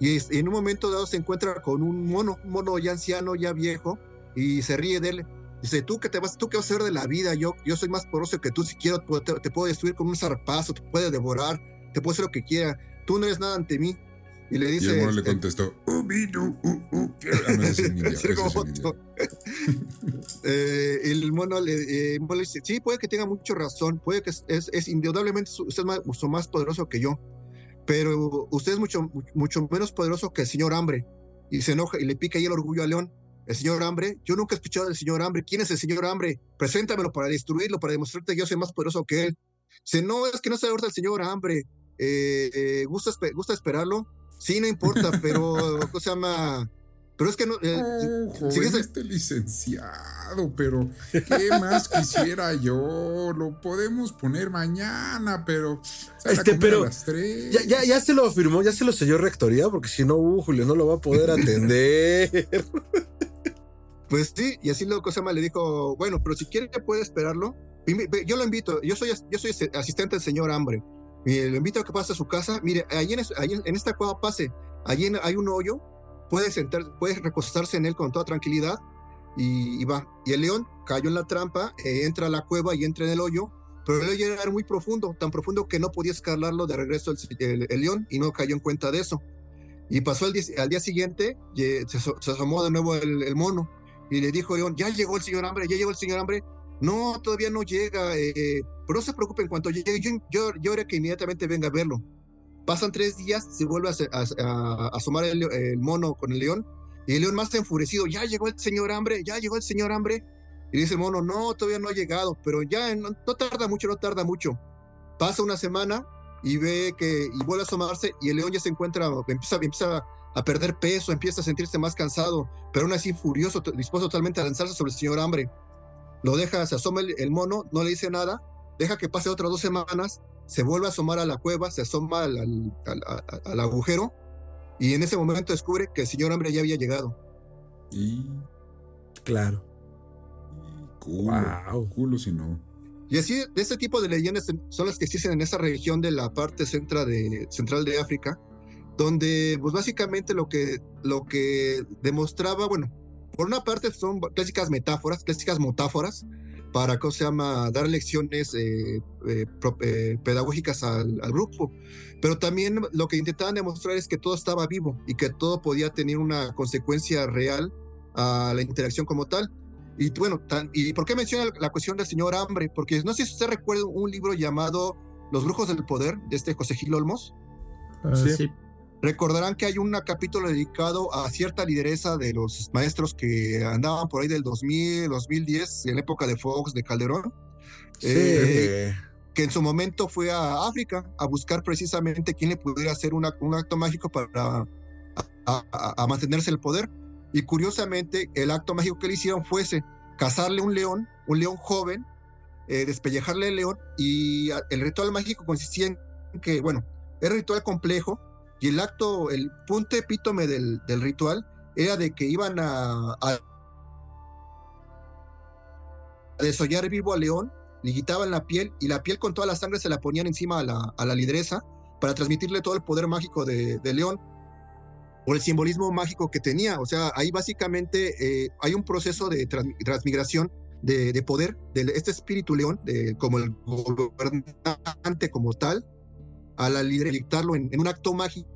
Y es- en un momento dado se encuentra con un mono, un mono ya anciano, ya viejo, y se ríe de él. Dice, tú qué te vas, tú qué vas a hacer de la vida, yo, yo soy más poderoso que tú, si quiero te, te puedo destruir con un zarpazo, te puedo devorar, te puedo hacer lo que quiera, tú no eres nada ante mí. Y le Y dice, el mono le contestó, "Ubidu, uh, uh". [LAUGHS] Ah, no, [LAUGHS] ese es un indio, Sí, ese es como un indio. otro. Eh, el mono le, eh, el mono le dice, sí, puede que tenga mucha razón, puede que es, es, es indudablemente usted es más, mucho más poderoso que yo, pero usted es mucho, mucho menos poderoso que el señor Hambre. Y se enoja y le pica ahí el orgullo a León. El señor Hambre, yo nunca he escuchado del señor Hambre. ¿Quién es el señor Hambre? Preséntamelo para destruirlo, para demostrarte que yo soy más poderoso que él. Dice, no, es que no se ahorita el señor Hambre. Eh, eh, ¿gusta, ¿Gusta esperarlo? Sí, no importa, pero, [LAUGHS] ¿cómo se llama? Pero es que no... eh, Oh, joven, sigues- este licenciado, pero ¿qué más quisiera yo? Lo podemos poner mañana, pero Este, pero a las tres. Ya, ya, ya se lo firmó, ya se lo selló rectoría, porque si no, uh, Julio no lo va a poder atender. [LAUGHS] Pues sí, y así luego Cosama le dijo, bueno, pero si quiere puede esperarlo. Yo lo invito, yo soy, yo soy asistente del señor Hambre. Y lo invito a que pase a su casa. Mire, ahí en, en- esta cueva pase, allí hay un hoyo, puede sentar, puede recostarse en él con toda tranquilidad y, y va. Y el león cayó en la trampa, eh, entra a la cueva y entra en el hoyo, pero el hoyo era muy profundo, tan profundo que no podía escalarlo de regreso el, el- el león y no cayó en cuenta de eso. Y pasó día, al día siguiente, y se, se asomó de nuevo el, el mono y le dijo León, ya llegó el señor hambre, ya llegó el señor hambre. No, todavía no llega, eh, pero no se preocupe, en cuanto llegue, yo, yo, que inmediatamente venga a verlo. Pasan tres días, se vuelve a, asomar el, mono con el león, y el león más enfurecido, ya llegó el señor hambre, ya llegó el señor hambre. Y dice el mono, no, todavía no ha llegado, pero ya no, no tarda mucho, no tarda mucho. Pasa una semana y ve que, y vuelve a asomarse, y el león ya se encuentra, empieza, empieza a perder peso, empieza a sentirse más cansado, pero aún así furioso, dispuesto totalmente a lanzarse sobre el señor hambre. Lo deja, se asoma el, el mono, no le dice nada, deja que pase otras dos semanas, se vuelve a asomar a la cueva, se asoma al, al- al- a- al agujero, y en ese momento descubre que el señor hambre ya había llegado. Y, Claro. y culo, Wow. culo si no. Y así, de ese tipo de leyendas son las que existen en esa región de la parte centra de, central de África, donde pues básicamente lo que, lo que demostraba, bueno, por una parte son clásicas metáforas, clásicas metáforas, para, ¿cómo se llama?, dar lecciones eh, eh, pro- eh, pedagógicas al, al grupo. Pero también lo que intentaban demostrar es que todo estaba vivo y que todo podía tener una consecuencia real a la interacción como tal. Y bueno, tan- ¿y por qué menciona la cuestión del señor hambre? Porque no sé si usted recuerda un libro llamado Los Brujos del Poder, de este José Gil Olmos. Ah, Sí. sí. Recordarán que hay un capítulo dedicado a cierta lideresa de los maestros que andaban por ahí del 2000, 2010, en la época de Fox, de Calderón, Sí. Eh, que en su momento fue a África a buscar precisamente quién le pudiera hacer una- un acto mágico para a, a- a mantenerse el poder. Y curiosamente, el acto mágico que le hicieron fue ese, cazarle un león, un león joven, eh, despellejarle el león, y el ritual mágico consistía en que, bueno, era un ritual complejo, y el acto, el punto epítome del, del ritual era de que iban a, desollar vivo al león, le quitaban la piel y la piel con toda la sangre se la ponían encima a la, a la lideresa para transmitirle todo el poder mágico de, de león. por el simbolismo mágico que tenía. O sea, ahí básicamente eh, hay un proceso de trans- transmigración de, de poder de este espíritu león, como el gobernante como tal, a la líder dictarlo en, en un acto mágico.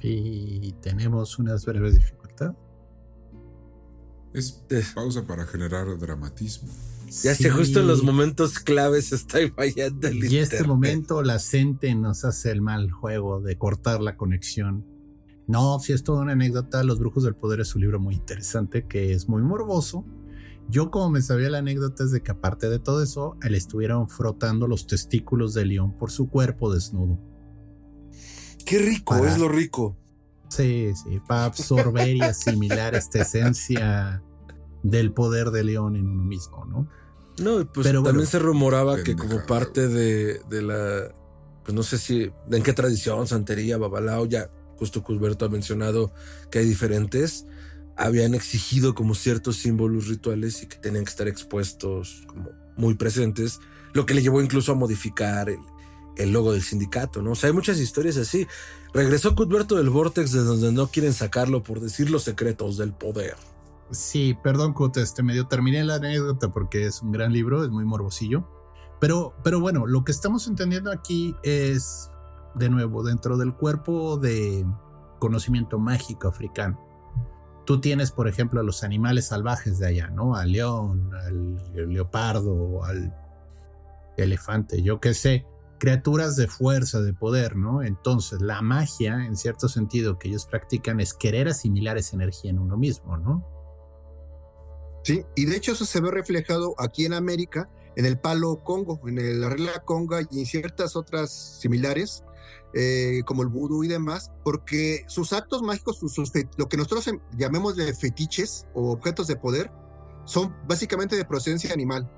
Y tenemos unas breves dificultades. Es pausa para generar dramatismo. Ya sé, justo en los momentos claves está fallando el Y este momento la gente nos hace el mal juego de cortar la conexión. No, si es toda una anécdota, Los Brujos del Poder es un libro muy interesante que es muy morboso. Yo como me sabía la anécdota es de que aparte de todo eso, le estuvieron frotando los testículos de león por su cuerpo desnudo. Qué rico, Para- es lo rico. Sí, sí, para absorber y asimilar esta esencia del poder de león en uno mismo, ¿no? No, y pues Pero también bueno. se rumoraba que como parte de, de la, pues no sé si, en qué tradición, santería, babalao, ya justo Cusberto ha mencionado que hay diferentes, habían exigido como ciertos símbolos rituales y que tenían que estar expuestos como muy presentes, lo que le llevó incluso a modificar el, el logo del sindicato, ¿no? O sea, hay muchas historias así. Regresó Cusberto del Vortex de donde no quieren sacarlo por decir los secretos del poder. Sí, perdón, Kut, este medio terminé la anécdota porque es un gran libro, es muy morbosillo. Pero, pero bueno, lo que estamos entendiendo aquí es, de nuevo, dentro del cuerpo de conocimiento mágico africano. Tú tienes, por ejemplo, a los animales salvajes de allá, ¿no? Al león, al leopardo, al elefante, yo qué sé, criaturas de fuerza, de poder, ¿no? Entonces, la magia, en cierto sentido, que ellos practican es querer asimilar esa energía en uno mismo, ¿no? Sí, y de hecho eso se ve reflejado aquí en América, en el palo Congo, en el- la regla Conga y en ciertas otras similares, eh, como el vudú y demás, porque sus actos mágicos, lo que nosotros em- llamemos de fetiches o objetos de poder, son básicamente de procedencia animal.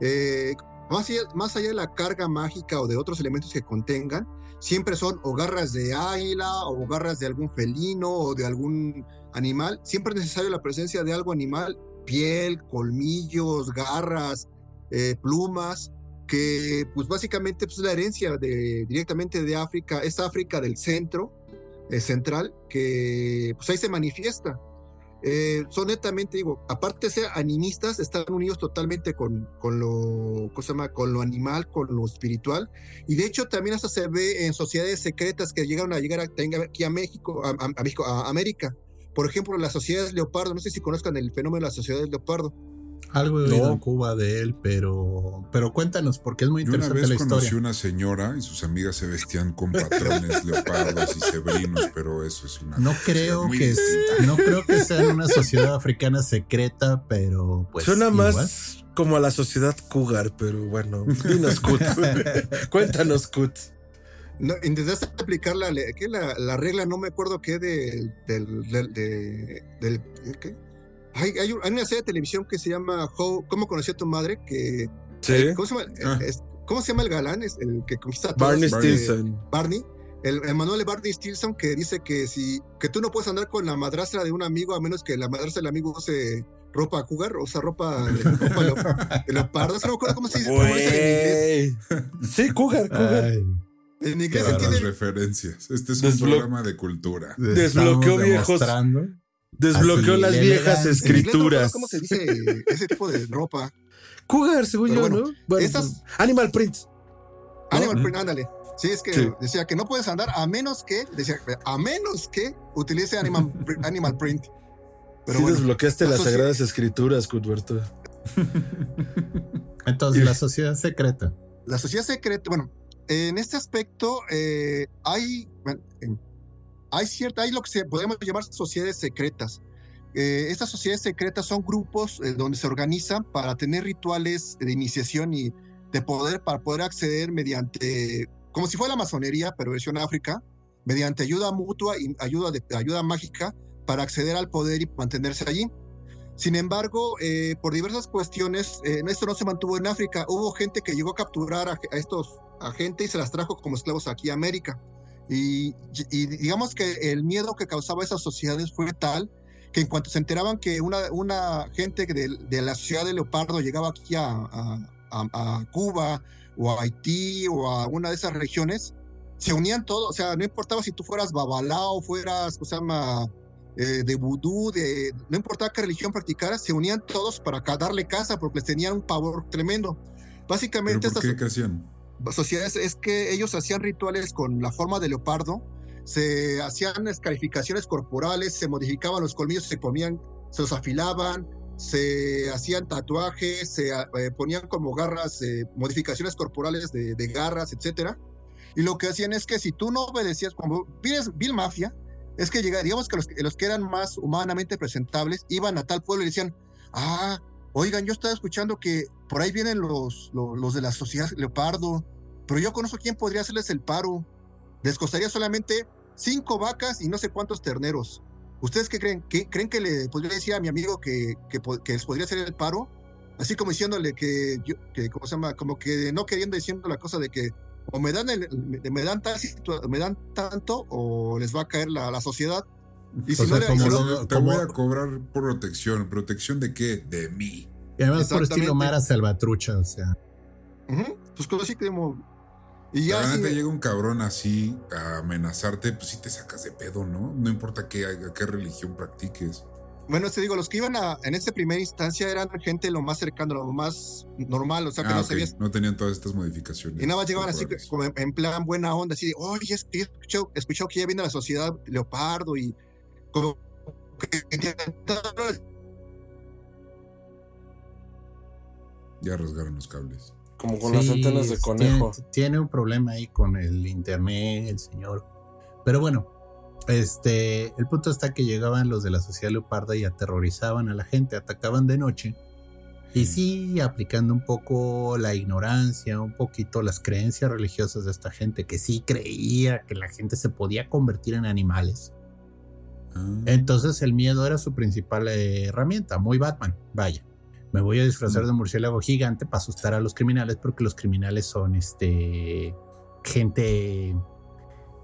Eh, más, allá, más allá de la carga mágica o de otros elementos que contengan, siempre son o garras de águila o garras de algún felino o de algún animal. Siempre es necesario la presencia de algo animal piel, colmillos, garras, eh, plumas, que pues básicamente pues, es la herencia de, directamente de África, es África del centro, eh, central, que pues ahí se manifiesta. Eh, son netamente, digo, aparte de ser animistas, están unidos totalmente con, con, lo, ¿cómo se llama? con lo animal, con lo espiritual, y de hecho también hasta se ve en sociedades secretas que llegaron a llegar aquí a México, a, a- a México, a América, por ejemplo, las sociedades leopardo, no sé si conozcan el fenómeno de las sociedades leopardo. Algo he No. oído en Cuba de él, pero, pero cuéntanos, porque es muy Yo una interesante vez la conocí historia. una señora y sus amigas se vestían con patrones leopardos y cebrinos, pero eso es una. No creo muy que distinta. no creo que sea una sociedad africana secreta, pero pues Suena igual. más como a la sociedad cougar, pero bueno, dinos Kut. [LAUGHS] Cuéntanos Kut. No, intentaste aplicar la, la, la regla, no me acuerdo qué, de, del, del, de- del- ¿qué? Hay, hay, un- hay una serie de televisión que se llama How- ¿Cómo conocí a tu madre? Que, Sí. ¿cómo, se llama? Ah. Es- ¿Cómo se llama el galán? Es el que conquista a todos. Barney. Stinson. Barney, el Emanuel de Barney Stilson, que dice que si que tú no puedes andar con la madrastra de un amigo a menos que la madrastra del amigo use ropa jugar, o sea, ropa, ropa de leopardo. No me acuerdo cómo se dice, cómo dice en inglés. Güey. Sí, cougar, cougar. Ay, En inglés tiene- las referencias. Este es un Desblo- programa de cultura. Desbloqueó viejos demostrando. Desbloqueó Así, las la viejas no escrituras. ¿Cómo se dice ese tipo de ropa? Cougar, según Pero yo, bueno, ¿no? Bueno, estas- Animal Print. Animal Ujú. print, ándale. Sí, es que Sí. decía que no puedes andar a menos que, decía, a menos que utilice animal, Print- animal print. Pero sí, bueno, desbloqueaste la las sagradas escrituras, Cuthberto. [LAUGHS] Entonces, la sociedad secreta. la sociedad secreta, bueno, en este aspecto eh, hay, bueno, en- hay cierta, hay lo que se podemos llamar sociedades secretas. Eh, estas sociedades secretas son grupos eh, donde se organizan para tener rituales de iniciación y de poder para poder acceder mediante, como si fuera la masonería, pero versión África, mediante ayuda mutua y ayuda, ayuda mágica para acceder al poder y mantenerse allí. Sin embargo, eh, por diversas cuestiones, eh, esto no se mantuvo en África. Hubo gente que llegó a capturar a, a estos a gente y se las trajo como esclavos aquí a América. Y, y digamos que el miedo que causaba esas sociedades fue tal que en cuanto se enteraban que una, una gente de, de la ciudad de Leopardo llegaba aquí a, a- Cuba o a Haití o a una de esas regiones, se unían todos, o sea, no importaba si tú fueras babalao, fueras, ¿cómo se llama? Eh, de vudú, de, no importaba qué religión practicaras, se unían todos para darle casa porque les tenían un pavor tremendo. Básicamente ¿Pero ¿Por qué? ¿Qué hacían? Sociedades es que ellos hacían rituales con la forma de leopardo, se hacían escarificaciones corporales, se modificaban los colmillos, se ponían, se los afilaban, se hacían tatuajes, se eh, ponían como garras, eh, modificaciones corporales de, de, garras, etcétera. Y lo que hacían es que si tú no obedecías, como Bill Mafia, es que llega, digamos que los, los, que eran más humanamente presentables iban a tal pueblo y decían, ah, oigan, yo estaba escuchando que por ahí vienen los, los, los de la sociedad Leopardo, pero yo conozco quién podría hacerles el paro. Les costaría solamente cinco vacas y no sé cuántos terneros. ¿Ustedes qué creen? ¿Qué, ¿Creen que le podría decir a mi amigo que, que, que, les podría hacer el paro? Así como diciéndole que, yo, que, ¿cómo se llama? Como que no queriendo diciendo la cosa de que o me dan, el, me, dan tal, me dan tanto o les va a caer la, la sociedad. Y si sea, no como lo, te como... voy a cobrar protección. ¿Protección de qué? De mí. Y además por estilo Mara Salvatrucha, o sea. Uh -huh. Pues así como y ya si te llega un cabrón así a amenazarte, pues sí te sacas de pedo, ¿no? No importa qué, qué religión practiques. Bueno, te digo, los que iban a, en esta primera instancia eran gente lo más cercano, lo más normal, o sea, que ah, no okay. sabías. No tenían todas estas modificaciones. Y nada más llegaban así, como en plan buena onda, así de, oye, he escuchado, he escuchado que ya viene la sociedad leopardo y como que Ya rasgaron los cables como con sí, las antenas de conejo. Tiene, tiene, un problema ahí con el internet, el señor. Pero bueno, este, el punto está que llegaban los de la sociedad leoparda y aterrorizaban a la gente, atacaban de noche. Y sí, aplicando un poco la ignorancia, un poquito las creencias religiosas de esta gente que sí creía que la gente se podía convertir en animales. Ah. Entonces el miedo era su principal eh, herramienta, muy Batman, vaya me voy a disfrazar de murciélago gigante para asustar a los criminales porque los criminales son este gente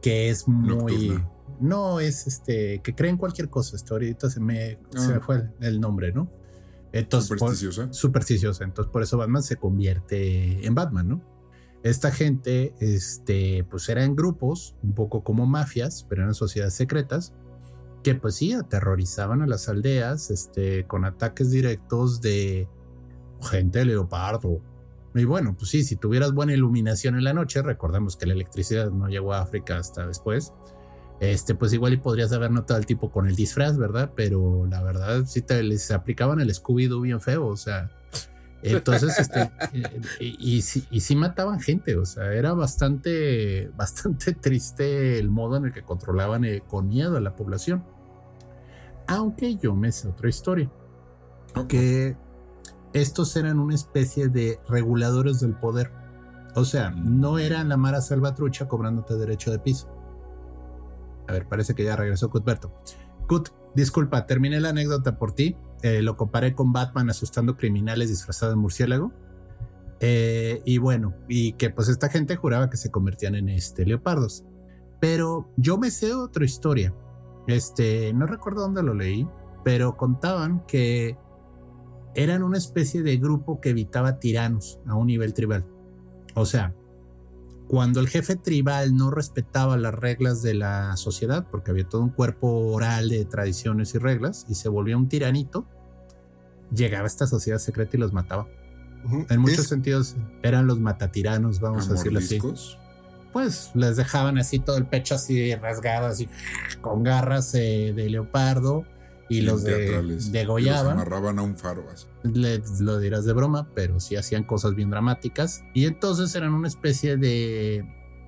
que es muy Nocturna. no es este que creen cualquier cosa. Esto ahorita se me, ah. se me fue el, nombre no entonces supersticiosa por, supersticiosa. entonces por eso Batman se convierte en Batman no esta gente este pues eran grupos un poco como mafias pero eran sociedades secretas que pues sí, aterrorizaban a las aldeas este, con ataques directos de gente de leopardo. Y bueno, pues sí, si tuvieras buena iluminación en la noche, recordemos que la electricidad no llegó a África hasta después, este, pues igual y podrías haber notado al tipo con el disfraz, ¿verdad? Pero la verdad sí te les aplicaban el Scooby-Doo bien feo, o sea, entonces, este, y, y, y, y, sí mataban gente, o sea, era bastante, [LAUGHS] bastante triste el modo en el que controlaban eh, con miedo a la población. Aunque yo me sé otra historia, que estos eran una especie de reguladores del poder. O sea, no eran la Mara Salvatrucha cobrándote derecho de piso. A ver, parece que ya regresó Cuthberto. Cut, disculpa, terminé la anécdota por ti eh, lo comparé con Batman asustando criminales disfrazados de murciélago. Eh, y bueno, y que pues esta gente juraba que se convertían en este leopardos. Pero yo me sé otra historia. Este, no recuerdo dónde lo leí, pero contaban que eran una especie de grupo que evitaba tiranos a un nivel tribal. O sea, cuando el jefe tribal no respetaba las reglas de la sociedad, porque había todo un cuerpo oral de tradiciones y reglas, y se volvía un tiranito, llegaba a esta sociedad secreta y los mataba. Uh -huh. En muchos es... sentidos eran los matatiranos, vamos a, a decirlo así. Pues les dejaban así todo el pecho así rasgado, así con garras eh, de leopardo y los de, degollaban. Los amarraban a un faro. Así. Le, lo dirás de broma, pero sí hacían cosas bien dramáticas. Y entonces eran una especie de,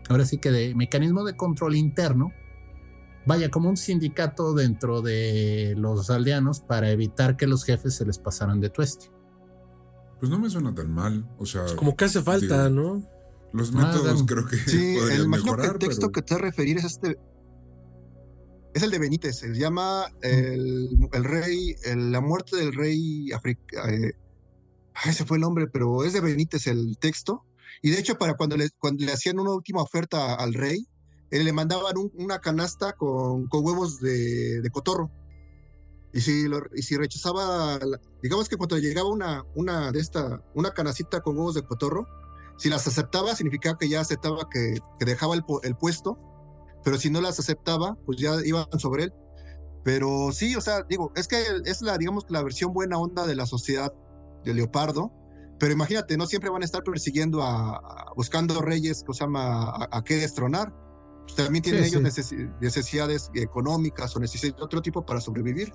ahora sí que de mecanismo de control interno. Vaya, como un sindicato dentro de los aldeanos para evitar que los jefes se les pasaran de tueste. Pues no me suena tan mal. O sea, como que hace falta, digo, ¿no? Los métodos ah, creo que sí, [LAUGHS] podrían el, mejorar. que el texto pero... que te referir es este es el de Benítez, se llama el, el rey, la muerte del rey africano. Eh, ese fue el nombre, pero es de Benítez el texto. Y de hecho, para cuando le, cuando le hacían una última oferta al rey, eh, le mandaban un, una canasta con, con huevos de, de, cotorro. Y si, y si rechazaba, digamos que cuando le llegaba una, una de esta, una canacita con huevos de cotorro, Si las aceptaba, significaba que ya aceptaba que, que dejaba el, el puesto, pero si no las aceptaba, pues ya iban sobre él. Pero sí, o sea, digo, es que es la, digamos, la versión buena onda de la sociedad de Leopardo. Pero imagínate, no siempre van a estar persiguiendo a, a buscando reyes, que se llama, a, a qué destronar. Pues también tienen Sí, ellos sí. necesi- necesidades económicas o necesidades de otro tipo para sobrevivir.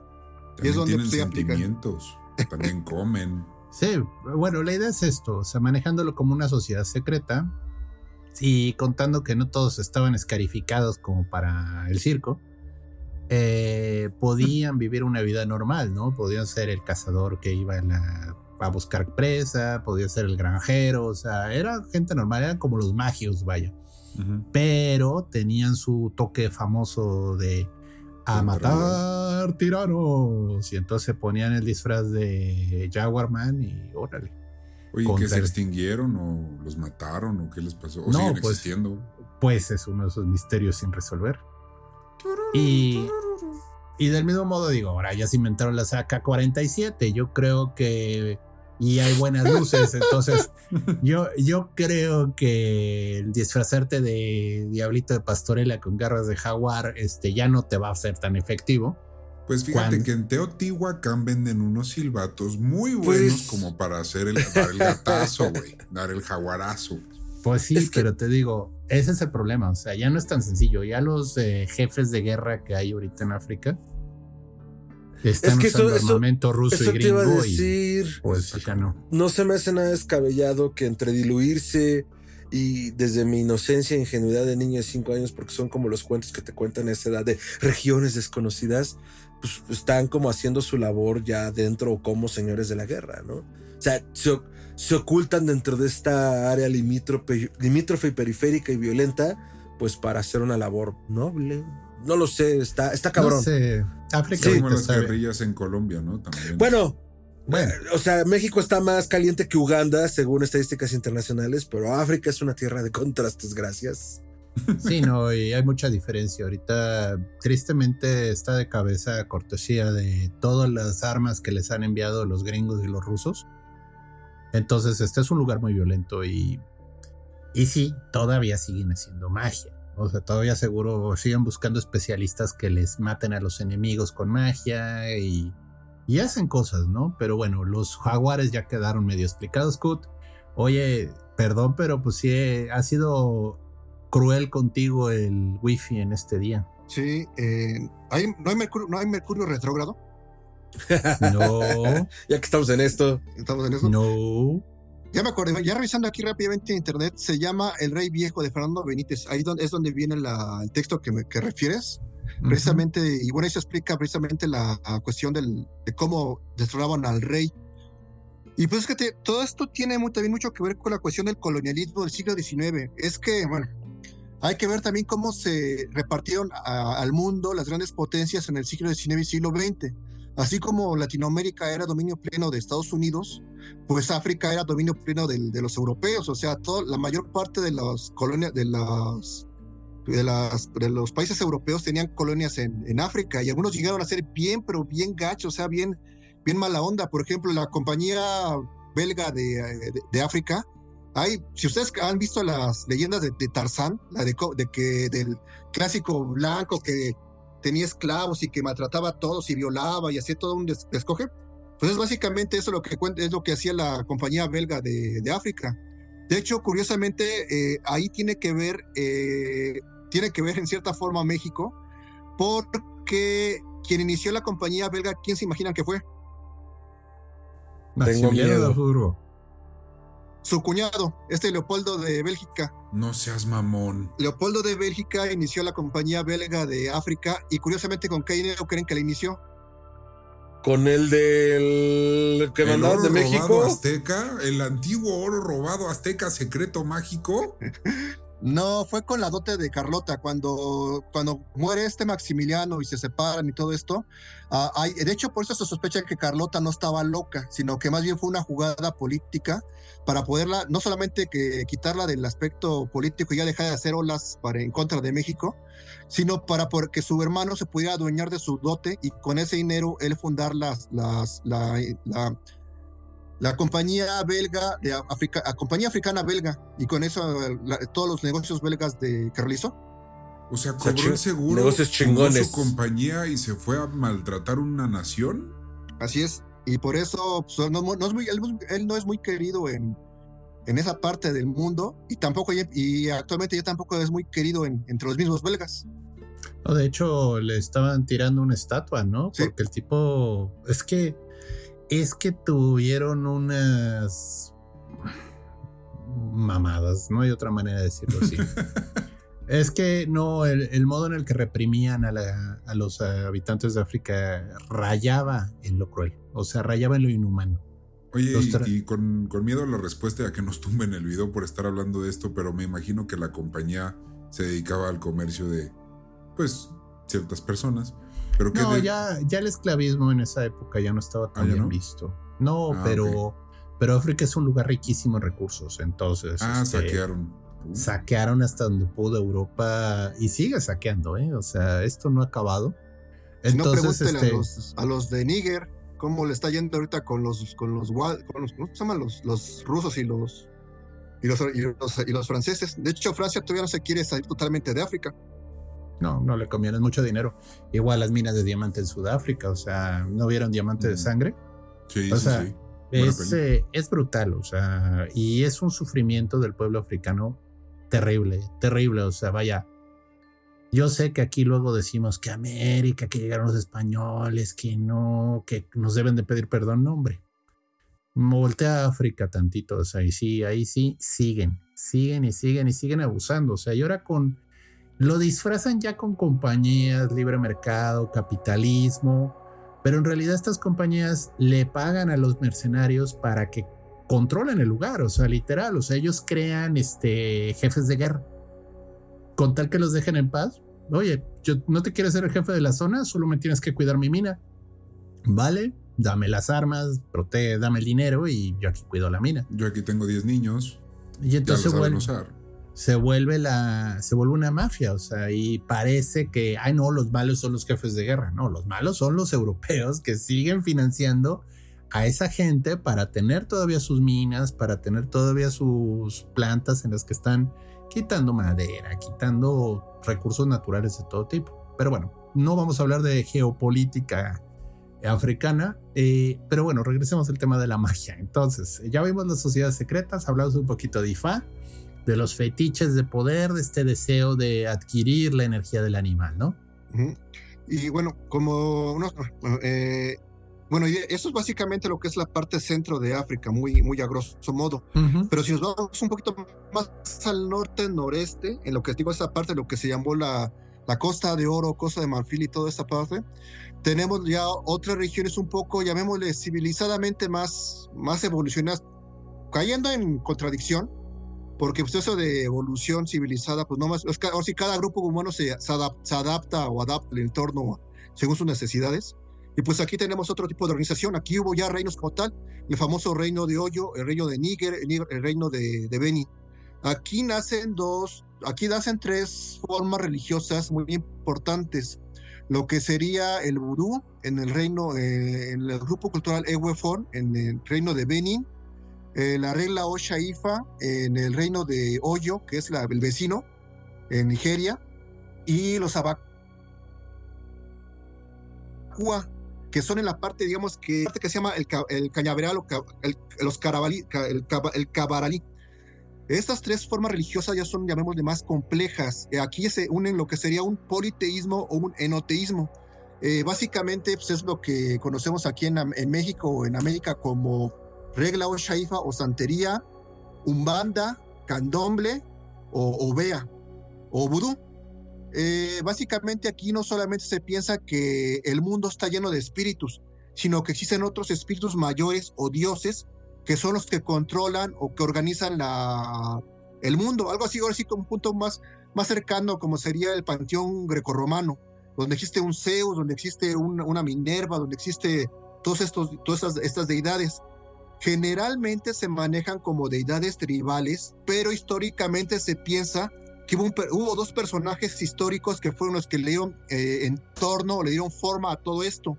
También es donde tienen se sentimientos. También comen. Sí, bueno, la idea es esto, o sea, manejándolo como una sociedad secreta y contando que no todos estaban escarificados como para el circo, eh, podían vivir una vida normal, ¿no? Podían ser el cazador que iba a, la- a buscar presa, podía ser el granjero, o sea, era gente normal, eran como los magios, vaya, pero tenían su toque famoso de a matar tiranos y entonces ponían el disfraz de Jaguarman y órale. Oye, ¿que se extinguieron o los mataron o qué les pasó? ¿O No, siguen pues, existiendo? pues es uno de esos misterios sin resolver. Y, y del mismo modo digo, ahora ya se inventaron las AK-47, yo creo que... Y hay buenas [LAUGHS] luces, entonces yo, yo creo que el disfrazarte de diablito de pastorela con garras de jaguar este, ya no te va a ser tan efectivo. Pues fíjate ¿Cuándo? que en Teotihuacán venden unos silbatos muy buenos Pues- como para hacer el, dar el gatazo, [LAUGHS] güey. Dar el jaguarazo. Pues sí, Es que- pero te digo, ese es el problema, o sea, ya no es tan sencillo, ya los eh, jefes de guerra que hay ahorita en África están Es que usando eso- armamento ruso Eso y te iba a gringo y decir. pues ya no. No se me hace nada descabellado que entre diluirse y desde mi inocencia e ingenuidad de niño de 5 años, porque son como los cuentos que te cuentan a esa edad de regiones desconocidas, pues están como haciendo su labor ya dentro como señores de la guerra, ¿no? O sea, se, se ocultan dentro de esta área limítrofe, limítrofe y periférica y violenta, pues para hacer una labor noble. No lo sé, está, está cabrón. No sé, África Sí, como las sabe- guerrillas en Colombia, ¿no? También. Bueno, Bueno, Eh, O sea, México está más caliente que Uganda, según estadísticas internacionales, pero África es una tierra de contrastes, gracias. Sí, no, y hay mucha diferencia. Ahorita, tristemente, está de cabeza cortesía de todas las armas que les han enviado los gringos y los rusos. Entonces, este es un lugar muy violento y, y sí, todavía siguen haciendo magia. O sea, todavía seguro siguen buscando especialistas que les maten a los enemigos con magia y, y hacen cosas, ¿no? Pero bueno, los jaguares ya quedaron medio explicados, Kut. Oye, perdón, pero pues sí, ha sido cruel contigo el wifi en este día. Sí, eh, ¿hay, no, hay mercurio, ¿no hay mercurio retrógrado? No, [LAUGHS] Ya que estamos en esto, Estamos en eso. no. Ya me acordé, ya revisando aquí rápidamente en internet, se llama El Rey Viejo de Fernando Benítez. Ahí es donde viene la- el texto que, me, que refieres. Precisamente, y bueno, ahí se explica precisamente la, la cuestión del, de cómo destronaban al rey. Y pues fíjate, todo esto tiene muy- también mucho que ver con la cuestión del colonialismo del siglo XIX. Es que, bueno, hay que ver también cómo se repartieron al mundo las grandes potencias en el siglo XIX y siglo XX. Así como Latinoamérica era dominio pleno de Estados Unidos, pues África era dominio pleno de, los europeos. O sea, todo, la mayor parte de las colonias, de las de, los países europeos tenían colonias en, África y algunos llegaron a ser bien, pero bien gachos, o sea, bien, bien mala onda. Por ejemplo, la compañía belga de África, hay, si ustedes han visto las leyendas de, de Tarzán, la de, que del clásico blanco que tenía esclavos y que maltrataba a todos y violaba y hacía todo un des- descoge, pues es básicamente eso lo que cuenta, es lo que hacía la compañía belga de, de África. De hecho, curiosamente, eh, ahí tiene que ver, eh, tiene que ver en cierta forma México, porque quien inició la compañía belga, ¿quién se imaginan que fue? Tengo miedo. Su cuñado, este Leopoldo de Bélgica. No seas mamón. Leopoldo de Bélgica inició la compañía belga de África y curiosamente con qué dinero creen que la inició. con el del que el mandaron oro de robado México. azteca, el antiguo oro robado azteca secreto mágico. [LAUGHS] No, fue con la dote de Carlota, cuando, cuando muere este Maximiliano y se separan y todo esto. ah, de hecho, por eso se sospecha que Carlota no estaba loca, sino que más bien fue una jugada política para poderla, no solamente quitarla del aspecto político y ya dejar de hacer olas en contra de México, sino para que su hermano se pudiera adueñar de su dote y con ese dinero él fundar las, las, la, la- la compañía belga de África, la compañía africana belga, y con eso la- todos los negocios belgas de, que realizó. O sea, O sea, cobró el chi- seguro, negocios chingones. su compañía y se fue a maltratar una nación. Así es. Y por eso pues, no, no es muy, él, él no es muy querido en, en esa parte del mundo y tampoco y actualmente ya tampoco es muy querido en- entre los mismos belgas. No, de hecho, le estaban tirando una estatua, ¿no? Sí. Porque el tipo. Es que. Es que tuvieron unas. mamadas, no hay otra manera de decirlo así. [LAUGHS] es que no, el, el modo en el que reprimían a, la- a los habitantes de África rayaba en lo cruel. O sea, rayaba en lo inhumano. Oye, Los y, con, con miedo a la respuesta y a que nos tumben el video por estar hablando de esto, pero me imagino que la compañía se dedicaba al comercio de, pues, ciertas personas. Pero No, de- ya, ya el esclavismo en esa época ya no estaba tan Ah, ¿ya bien no? visto. No, Ah, pero, pero África es un lugar riquísimo en recursos. Entonces, Ah, este, saquearon. Uh, saquearon hasta donde pudo Europa y sigue saqueando, ¿eh? O sea, esto no ha acabado. Si no, Entonces, este, a, los, a los de Níger cómo le está yendo ahorita con los con los, con los ¿cómo se llaman los, los rusos y los, y los y los y los franceses. De hecho, Francia todavía no se quiere salir totalmente de África. No, no le conviene mucho dinero. Igual las minas de diamante en Sudáfrica, o sea, ¿no vieron diamante de Mm. sangre? Sí, o sí, sea, sí. Es, eh, es brutal, o sea, y es un sufrimiento del pueblo africano terrible, terrible, o sea, vaya. Yo sé que aquí luego decimos que América, que llegaron los españoles, que no, que nos deben de pedir perdón, no, hombre. Voltea a África tantito, o sea, y sí, ahí sí siguen, siguen y siguen y siguen abusando, o sea, y ahora con, lo disfrazan ya con compañías, libre mercado, capitalismo, pero en realidad estas compañías le pagan a los mercenarios para que controlen el lugar, o sea, literal, o sea, ellos crean este jefes de guerra con tal que los dejen en paz. Oye, yo no te quiero ser el jefe de la zona, solo me tienes que cuidar mi mina. Vale, dame las armas, protege, dame el dinero y yo aquí cuido la mina. Yo aquí tengo 10 niños, Y ya entonces vuelve, usar. Se vuelve la se vuelve una mafia, o sea, y parece que ay no, los malos son los jefes de guerra, no, los malos son los europeos que siguen financiando a esa gente para tener todavía sus minas, para tener todavía sus plantas en las que están quitando madera, quitando recursos naturales de todo tipo. Pero bueno, no vamos a hablar de geopolítica africana, eh, pero bueno, regresemos al tema de la magia. Entonces, ya vimos las sociedades secretas, hablamos un poquito de IFA, de los fetiches de poder, de este deseo de adquirir la energía del animal, ¿no? Y bueno, como eh, bueno, y eso es básicamente lo que es la parte centro de África, muy, muy a grosso modo. Pero si nos vamos un poquito más al norte, noreste, en lo que digo esa parte, lo que se llamó la, la Costa de Oro, Costa de Marfil y toda esta parte, tenemos ya otras regiones un poco, llamémosle civilizadamente más, más evolucionadas, cayendo en contradicción, porque pues eso de evolución civilizada, pues no más, ahora sí cada grupo humano se, se, adap- se adapta o adapta al entorno según sus necesidades. Y pues aquí tenemos otro tipo de organización. Aquí hubo ya reinos como tal, el famoso reino de Hoyo, el reino de Níger, el, reino de, de. Aquí nacen dos, aquí nacen tres formas religiosas muy importantes. Lo que sería el vudú en el reino, eh, en el grupo cultural Ewefon, en el reino de Benin, eh, la regla Oshaifa en el reino de Oyo, que es la- el vecino, en Nigeria, y los Abakua, que son en la parte, digamos, que, parte que se llama el, el cañaveral o el, los carabalí, ca- el, el cabaralí. Estas tres formas religiosas ya son, llamémosle, más complejas. Eh, aquí se unen lo que sería un politeísmo o un enoteísmo. Eh, básicamente pues, es lo que conocemos aquí en, en México o en América como regla o shaifa o santería, umbanda, candomble o ovea o vudú. Eh, básicamente aquí no solamente se piensa que el mundo está lleno de espíritus, sino que existen otros espíritus mayores o dioses que son los que controlan o que organizan la, el mundo. Algo así, ahora sí, como un punto más, más cercano, como sería el panteón grecorromano, donde existe un Zeus, donde existe un- una Minerva, donde existe todos estos, todas estas deidades. Generalmente se manejan como deidades tribales, pero históricamente se piensa que hubo, un hubo dos personajes históricos que fueron los que le dieron eh, entorno, le dieron forma a todo esto.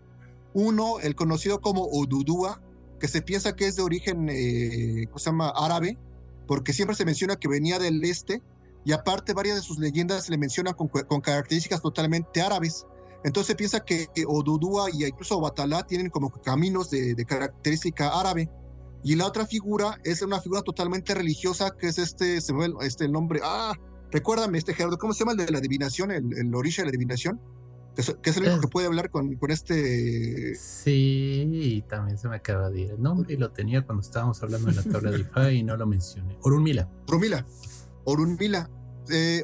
Uno, el conocido como Odudua, que se piensa que es de origen, eh, ¿cómo se llama? Árabe, porque siempre se menciona que venía del este, y aparte varias de sus leyendas le mencionan con, características totalmente árabes. Entonces se piensa que Odudúa y incluso Batalá tienen como caminos de, de, característica árabe. Y la otra figura es una figura totalmente religiosa, que es este, se me este el nombre, ah, recuérdame este Gerardo, ¿cómo se llama el de la adivinación, el, el origen de la adivinación? Que es, que es el único que puede hablar con, con este... Sí, también se me acaba de ir el nombre y lo tenía cuando estábamos hablando de la tabla de Ifá y no lo mencioné. Orunmila. Orunmila. Orunmila. Eh,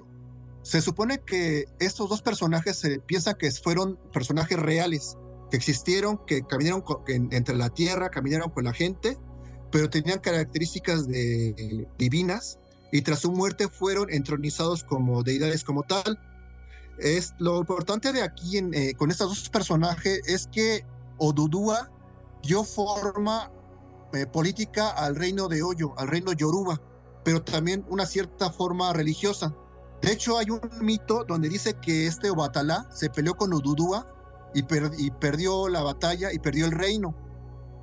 se supone que estos dos personajes se piensa que fueron personajes reales, que existieron, que caminaron con, que entre la tierra, caminaron con la gente, pero tenían características de, divinas y tras su muerte fueron entronizados como deidades como tal. Es, lo importante de aquí en, eh, con estos dos personajes es que Odudúa dio forma eh, política al reino de Oyo, al reino Yoruba, pero también una cierta forma religiosa. De hecho, hay un mito donde dice que este Obatalá se peleó con Ududúa y, per y, perdió la batalla y perdió el reino.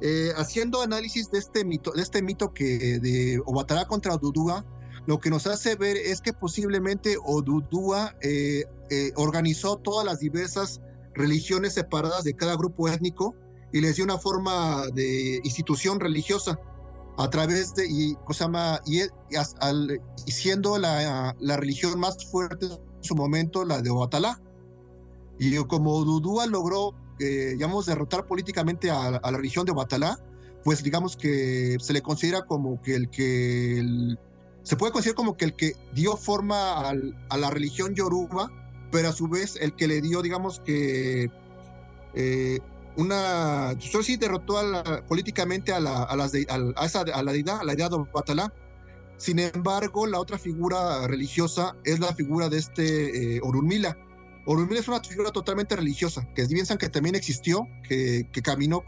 Eh, haciendo análisis de este mito, de este mito que de Obatalá contra Ududúa, lo que nos hace ver es que posiblemente Odudúa eh, eh, organizó todas las diversas religiones separadas de cada grupo étnico y les dio una forma de institución religiosa a través de, y. Y, siendo la, religión más fuerte en su momento, la de Obatalá. Y como Dudúa logró, eh, digamos, derrotar políticamente a, la religión de Obatalá, pues digamos que se le considera como que el que, se puede considerar como que el que dio forma al, a la religión yoruba, pero a su vez el que le dio, digamos que, eh, una solo sí derrotó a la, políticamente a la a, esa, a la deidad a la deidad de Batalá sin embargo la otra figura religiosa es la figura de este eh, Orunmila Orunmila es una figura totalmente religiosa que piensan que también existió que, que caminó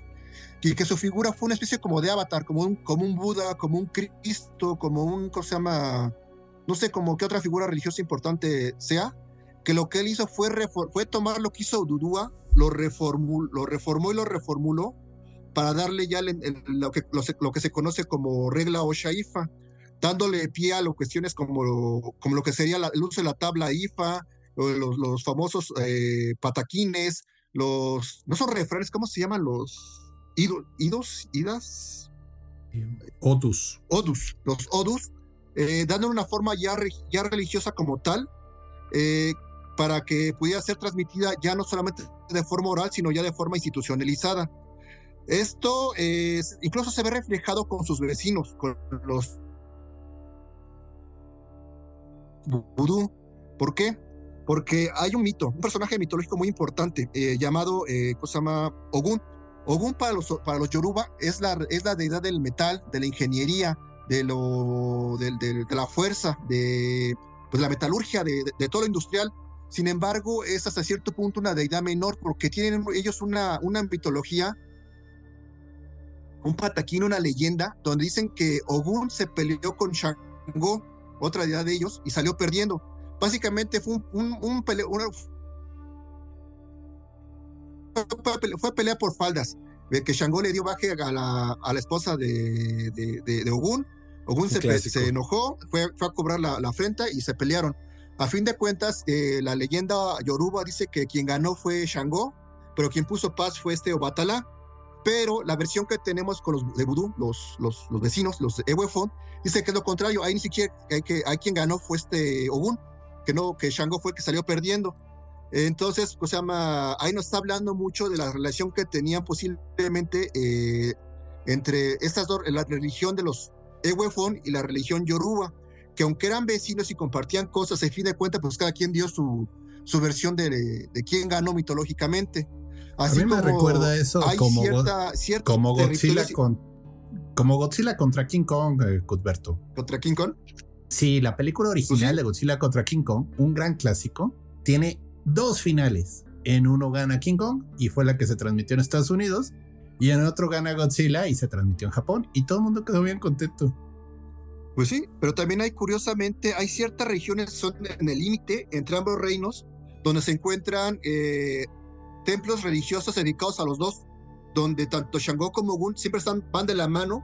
y que su figura fue una especie como de avatar como un como un Buda como un Cristo como un ¿cómo se llama? no sé como qué otra figura religiosa importante sea que lo que él hizo fue, fue tomar lo que hizo Dudúa lo, lo reformó y lo reformuló para darle ya el, el, lo, que, lo, lo, que se conoce como regla o shaifa, dándole pie a lo cuestiones como como lo que sería la, el uso de la tabla IFA, los, los famosos eh, pataquines, los, no son refranes, ¿cómo se llaman los idos, idos idas? Odus. Odus, los odus, eh, dando una forma ya, ya religiosa como tal, eh, para que pudiera ser transmitida ya no solamente de forma oral, sino ya de forma institucionalizada. Esto es, incluso se ve reflejado con sus vecinos, con los vudú. ¿Por qué? Porque hay un mito, un personaje mitológico muy importante eh, llamado eh, ¿cómo se llama? Ogun. Ogun para los, para los Yoruba es la, es la deidad del metal, de la ingeniería, de, lo, de, la fuerza, de pues, la metalurgia, de, de todo lo industrial. Sin embargo, es hasta cierto punto una deidad menor porque tienen ellos una, una mitología, un pataquín, una leyenda, donde dicen que Ogun se peleó con Shango, otra deidad de ellos, y salió perdiendo. Básicamente fue un, un, un peleo, una, fue pelea por faldas, de que Shango le dio baje a la, a la esposa de, de, de, de Ogun. Ogun se, se, enojó, fue, fue a cobrar la, la afrenta y se pelearon. A fin de cuentas, eh, la leyenda yoruba dice que quien ganó fue Shango, pero quien puso paz fue este Obatala. Pero la versión que tenemos con los de Vudú, los, los, los vecinos, los Ewefon, dice que es lo contrario. Ahí ni siquiera hay, que, hay quien ganó fue este Ogun, que no, que Shango fue el que salió perdiendo. Entonces, pues, se llama, ahí nos está hablando mucho de la relación que tenían posiblemente eh, entre estas dos, la religión de los Ewefon y la religión yoruba que aunque eran vecinos y compartían cosas, a fin de cuentas, pues cada quien dio su, su versión de, de quién ganó mitológicamente. Así a mí me recuerda eso como, cierta, cierta como Godzilla con, como Godzilla contra King Kong, eh, Cuthberto. ¿Contra King Kong? Sí, la película original de Godzilla contra King Kong, un gran clásico, tiene dos finales. En uno gana King Kong y fue la que se transmitió en Estados Unidos, y en otro gana Godzilla y se transmitió en Japón, y todo el mundo quedó bien contento. Pues sí, pero también hay, curiosamente, hay ciertas regiones que son en el límite entre ambos reinos, donde se encuentran eh, templos religiosos dedicados a los dos. donde tanto Shango como Gun siempre están, van de la mano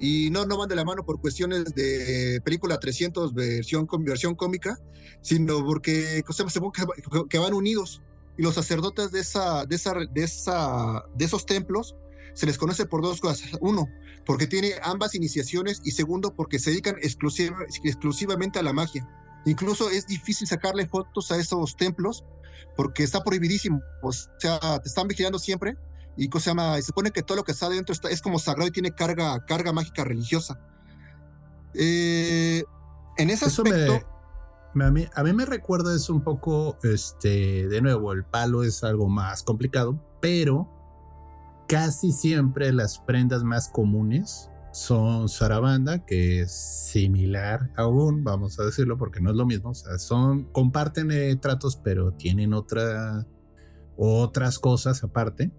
y no, no van de la mano por cuestiones de película 300 versión, versión cómica, sino porque que, que van unidos. Y los sacerdotes de, esa, de, esa, de, esa, de esos templos se les conoce por dos cosas. Uno, porque tiene ambas iniciaciones y segundo, porque se dedican exclusivamente a la magia. Incluso es difícil sacarle fotos a esos templos porque está prohibidísimo. O sea, te están vigilando siempre y se llama, se supone que todo lo que está adentro está, es como sagrado y tiene carga, carga mágica religiosa. Eh, en ese aspecto. a, mí, a mí me recuerda es un poco, este, de nuevo, el palo es algo más complicado, pero casi siempre las prendas más comunes son Sarabanda, que es similar aún, vamos a decirlo, porque no es lo mismo. O sea, son, comparten eh, tratos, pero tienen otra, otras cosas aparte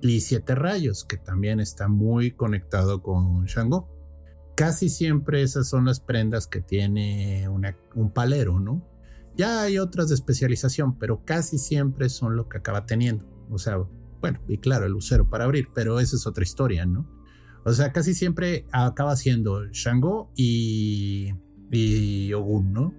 y Siete Rayos, que también está muy conectado con Shango. Casi siempre esas son las prendas que tiene un palero, ¿no? Ya hay otras de especialización, pero casi siempre son lo que acaba teniendo. O sea, bueno, y claro, el lucero para abrir, pero esa es otra historia, ¿no? O sea, casi siempre acaba siendo Shango y, y Ogun, ¿no?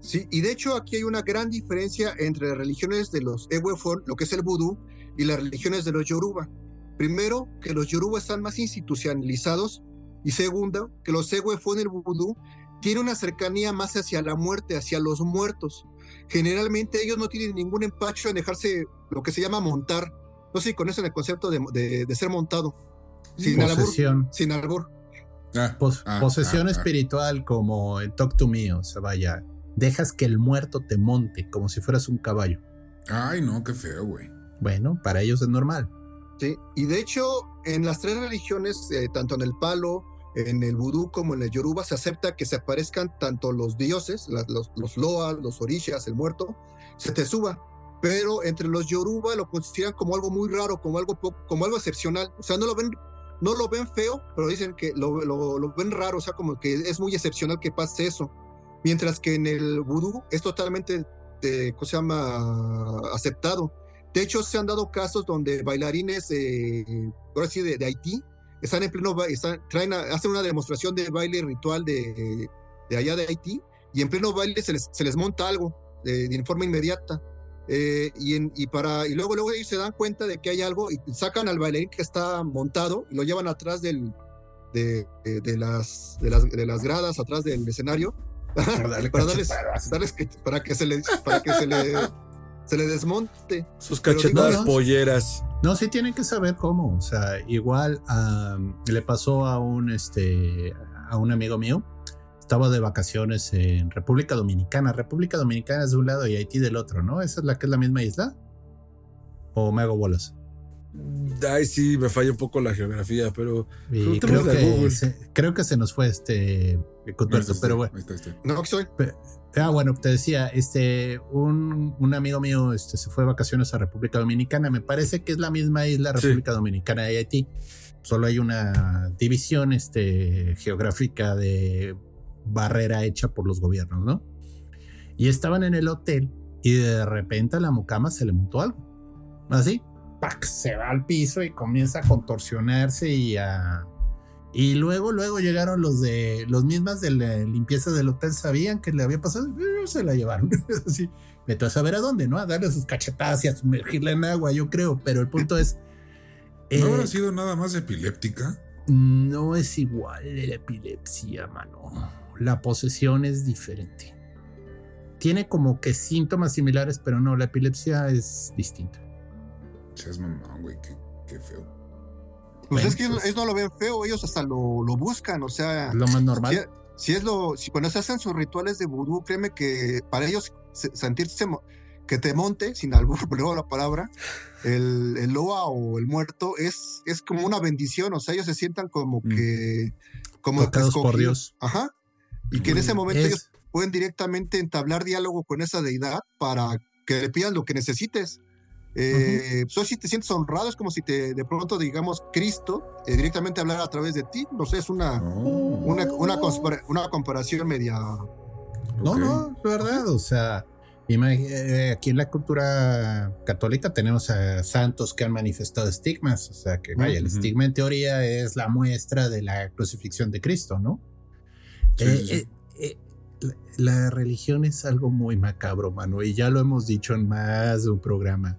Sí, y de hecho aquí hay una gran diferencia entre las religiones de los Ewefon, lo que es el vudú, y las religiones de los Yoruba. Primero, que los Yoruba están más institucionalizados y segundo, que los Ewefon, el vudú, tiene una cercanía más hacia la muerte, hacia los muertos. Generalmente ellos no tienen ningún empacho en dejarse lo que se llama montar. No sé si conocen el concepto de, ser montado. Sin posesión. sin albur. Ah, ah, posesión ah, espiritual como en Talk to Me, o sea, vaya, dejas que el muerto te monte como si fueras un caballo. Ay, no, qué feo, güey. Bueno, para ellos es normal. Sí, y de hecho, en las tres religiones, eh, tanto en el palo, en el vudú como en el yoruba, se acepta que se aparezcan tanto los dioses, los, los loas, los orishas, el muerto, se te suba. Pero entre los yoruba lo consideran como algo muy raro, como algo, como algo excepcional. O sea, no lo ven no lo ven feo, pero dicen que lo, lo, ven raro, o sea, como que es muy excepcional que pase eso. Mientras que en el vudú es totalmente, de, ¿cómo se llama?, aceptado. De hecho, se han dado casos donde bailarines, eh, ahora sí, de, Haití, están en pleno, están, traen hacen una demostración de baile ritual de, de allá de Haití y en pleno baile se les, se les monta algo de, de forma inmediata. Eh, y, en, y, para, y luego, luego ellos se dan cuenta de que hay algo y sacan al bailarín que está montado y lo llevan atrás del, de, de, las, de, las, de las gradas, atrás del escenario, [LAUGHS] para, darles, para que se le, para que se le se le desmonte. Sus cachetadas polleras. No, sí tienen que saber cómo. O sea, igual le pasó a un, este, a un amigo mío. Estaba de vacaciones en República Dominicana. República Dominicana es de un lado y Haití del otro, ¿no? ¿Esa es la que es la misma isla? ¿O me hago bolas? Ay, sí, me falla un poco la geografía, pero. creo, que se, creo que se nos fue este. pero bueno. No, soy. Ah, bueno, te decía, este, un, un, amigo mío este, se fue de vacaciones a República Dominicana. Me parece que es la misma isla, República Dominicana y Haití. Solo hay una división este, geográfica de barrera hecha por los gobiernos, ¿no? Y estaban en el hotel y de repente a la mucama se le montó algo. Así, ¡pac! se va al piso y comienza a contorsionarse y a y luego, luego llegaron los de los mismas de la limpieza del hotel, sabían que le había pasado, se la llevaron. [LAUGHS] Así, vete a saber a dónde, ¿no? A darle sus cachetadas y a sumergirla en agua, yo creo. Pero el punto es. ¿No habrá eh, sido nada más epiléptica? No es igual la epilepsia, mano. La posesión es diferente. Tiene como que síntomas similares, pero no, la epilepsia es distinta. Chas mamá, güey, qué feo. Pues es que ellos no lo ven feo, ellos hasta lo, lo buscan, o sea. Lo más normal. Si, es lo, si cuando se hacen sus rituales de vudú, créeme que para ellos sentirse que te monte, sin albur, [LAUGHS] luego la palabra, el, el, loa o el muerto es, es como una bendición, o sea, ellos se sientan como mm. que. Como Tocados por Dios. Ajá. Y que en ese momento ellos pueden directamente entablar diálogo con esa deidad para que le pidan lo que necesites. Eh, pues, si te sientes honrado, es como si te de pronto, digamos, Cristo eh, directamente hablara a través de ti. No sé, es una, oh. una, una, comparación media. No, no, es verdad. O sea, eh, aquí en la cultura católica tenemos a santos que han manifestado estigmas, o sea que vaya, el estigma en teoría es la muestra de la crucifixión de Cristo, ¿no? Eh, eh, la religión es algo muy macabro, mano, y ya lo hemos dicho en más de un programa.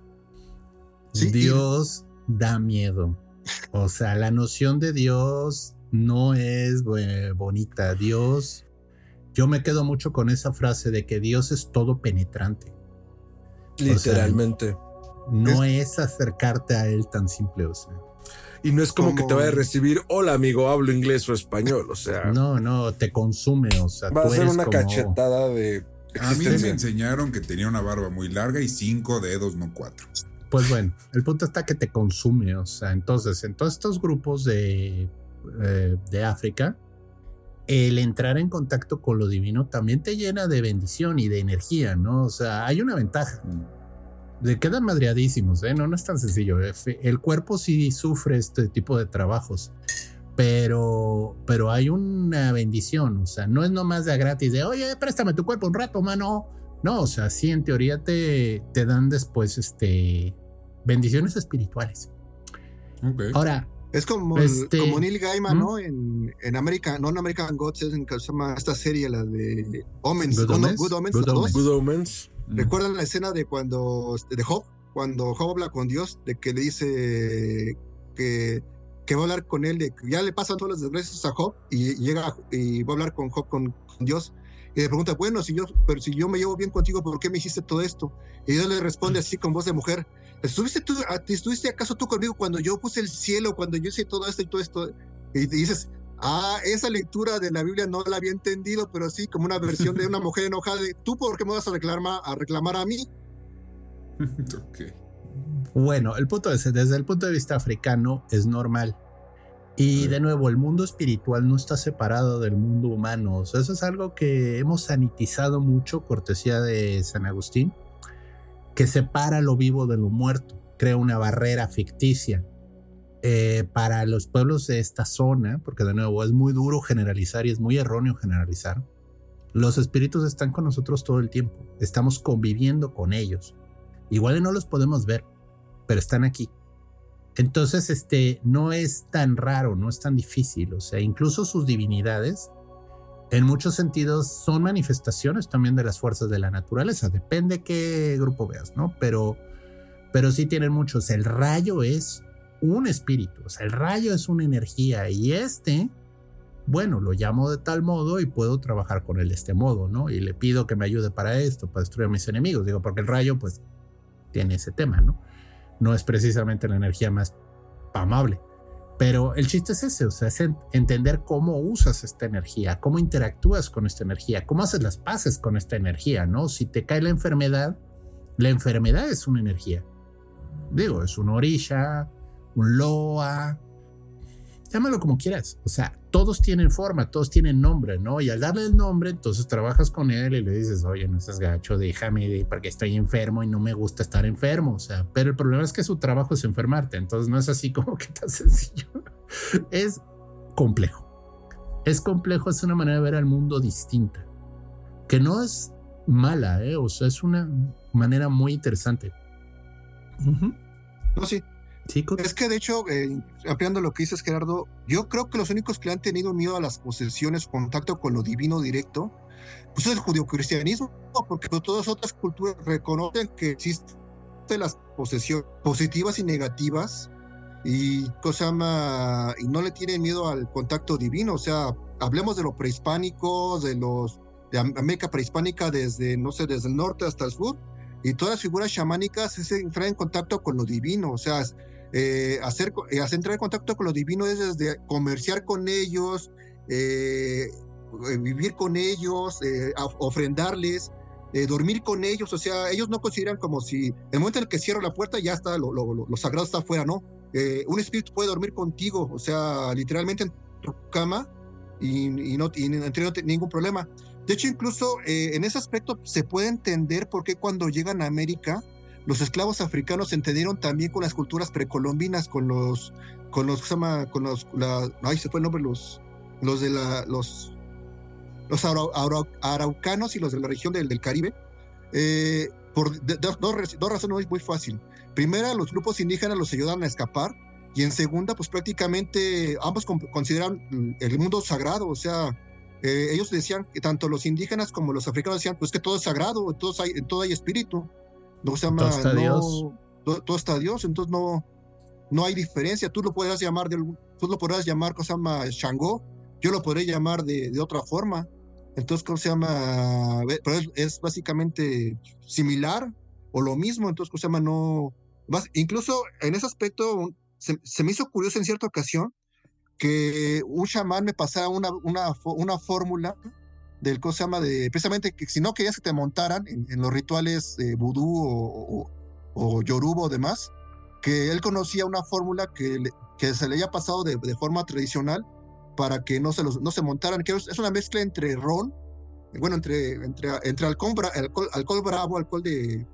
Dios da miedo. O sea, la noción de Dios no es bonita. Dios yo me quedo mucho con esa frase de que Dios es todo penetrante. Literalmente. no es... acercarte a Él tan simple, o sea. Y no es como, que te vaya a recibir, hola amigo, hablo inglés o español, o sea. No, no, te consume, o sea. Va a ser una cachetada de... A mí me enseñaron que tenía una barba muy larga y cinco dedos, no cuatro. Pues bueno, el punto está que te consume, o sea, entonces, en todos estos grupos de, eh, de África, el entrar en contacto con lo divino también te llena de bendición y de energía, ¿no? O sea, hay una ventaja. De quedan madreadísimos, ¿eh? No, no es tan sencillo. El cuerpo sí sufre este tipo de trabajos, pero, pero hay una bendición, o sea, no es nomás de gratis de, oye, préstame tu cuerpo un rato, mano. No, o sea, sí, en teoría te, te dan después este, bendiciones espirituales. Ahora, es como, este, como Neil Gaiman, ¿no? En, en American, no en American Gods, es en que se llama esta serie, la de Omens, Good, Omens, Good Omens, Good Omens. ¿Recuerdan la escena de cuando, de Job? Cuando Job habla con Dios, de que le dice que, que va a hablar con él, de que ya le pasan todas las desgracias a Job y llega y va a hablar con Job, con, con Dios y le pregunta, bueno, si yo, pero si yo me llevo bien contigo, ¿por qué me hiciste todo esto? Y Dios le responde así con voz de mujer, ¿estuviste, tú, ¿estuviste acaso tú conmigo cuando yo puse el cielo, cuando yo hice todo esto y todo esto? Y dices, ah, esa lectura de la Biblia no la había entendido, pero sí como una versión de una mujer enojada de, ¿tú por qué me vas a reclamar a, reclamar a mí? [LAUGHS] okay. Bueno, el punto es, desde el punto de vista africano es normal y de nuevo, el mundo espiritual no está separado del mundo humano. eso es algo que hemos sanitizado mucho, cortesía de San Agustín, que separa lo vivo de lo muerto, crea una barrera ficticia. Eh, para los pueblos de esta zona, porque de nuevo es muy duro generalizar y es muy erróneo generalizar, los espíritus están con nosotros todo el tiempo, estamos conviviendo con ellos. Igual no los podemos ver, pero están aquí. Entonces, este, no es tan raro, no es tan difícil. O sea, incluso sus divinidades, en muchos sentidos, son manifestaciones también de las fuerzas de la naturaleza. Depende qué grupo veas, ¿no? Pero, pero sí tienen muchos. El rayo es un espíritu, o sea, el rayo es una energía y este, bueno, lo llamo de tal modo y puedo trabajar con él de este modo, ¿no? Y le pido que me ayude para esto, para destruir a mis enemigos. Digo, porque el rayo, pues, tiene ese tema, ¿no? No es precisamente la energía más amable. Pero el chiste es ese, o sea, entender cómo usas esta energía, cómo interactúas con esta energía, cómo haces las paces con esta energía, ¿no? Si te cae la enfermedad, la enfermedad es una energía. Digo, es una orilla, un loa, llámalo como quieras. O sea, todos tienen forma, todos tienen nombre, ¿no? Y al darle el nombre, entonces trabajas con él y le dices, oye, no seas gacho, déjame porque estoy enfermo y no me gusta estar enfermo. O sea, pero el problema es que su trabajo es enfermarte. Entonces no es así [LAUGHS] como que tan sencillo. es complejo. Es complejo, es una manera de ver al mundo distinta. Que no es mala, ¿eh? O sea, es una manera muy interesante. No, sí, es que de hecho, eh, ampliando lo que dices Gerardo, yo creo que los únicos que han tenido miedo a las posesiones, contacto con lo divino directo, pues es el judio-cristianismo, porque todas otras culturas reconocen que existen las posesiones positivas y negativas y cosa y no le tienen miedo al contacto divino, o sea, hablemos de lo prehispánico, de los de América prehispánica desde no sé, desde el norte hasta el sur, y todas las figuras chamánicas es entrar en contacto con lo divino, o sea, eh, hacer, eh, hacer, entrar en contacto con lo divino es desde comerciar con ellos, eh, vivir con ellos, ofrendarles, dormir con ellos, o sea, ellos no consideran como si el momento en el que cierro la puerta ya está, lo, lo, sagrado está afuera, ¿no? un espíritu puede dormir contigo, o sea, literalmente en tu cama y, no, tiene ningún problema. De hecho, incluso en ese aspecto se puede entender por qué cuando llegan a América, los esclavos africanos se entendieron también con las culturas precolombinas, con los, con los, con los, ay, se fue el nombre, los, los de la, los, los araucanos y los de la región del, Caribe, eh, por dos, razones muy, muy fácil. Primera, los grupos indígenas los ayudan a escapar. Y en segunda, pues prácticamente ambos con- consideran el mundo sagrado. O sea, eh, ellos decían que tanto los indígenas como los africanos decían, pues que todo es sagrado, todo hay, en todo hay espíritu. No se llama, Todo está no- Dios. Todo, todo está Dios, entonces no, no hay diferencia. Tú lo podrás llamar, de, tú lo podrás llamar, cosa llama Shango, yo lo podré llamar de, de otra forma. Entonces, ¿cómo se llama? Pero es, es básicamente similar o lo mismo. Entonces, ¿cómo se llama? No. vas- incluso en ese aspecto, se, se me hizo curioso en cierta ocasión que un chamán me pasara una, una, una fórmula del ¿cómo se llama? De, precisamente que si no querías que te montaran en, los rituales eh, vudú o, o, o yoruba o demás, que él conocía una fórmula que, que se le había pasado de, forma tradicional para que no se, no se montaran, que es una mezcla entre ron, bueno, entre, entre, entre alcohol, alcohol, bravo, alcohol de,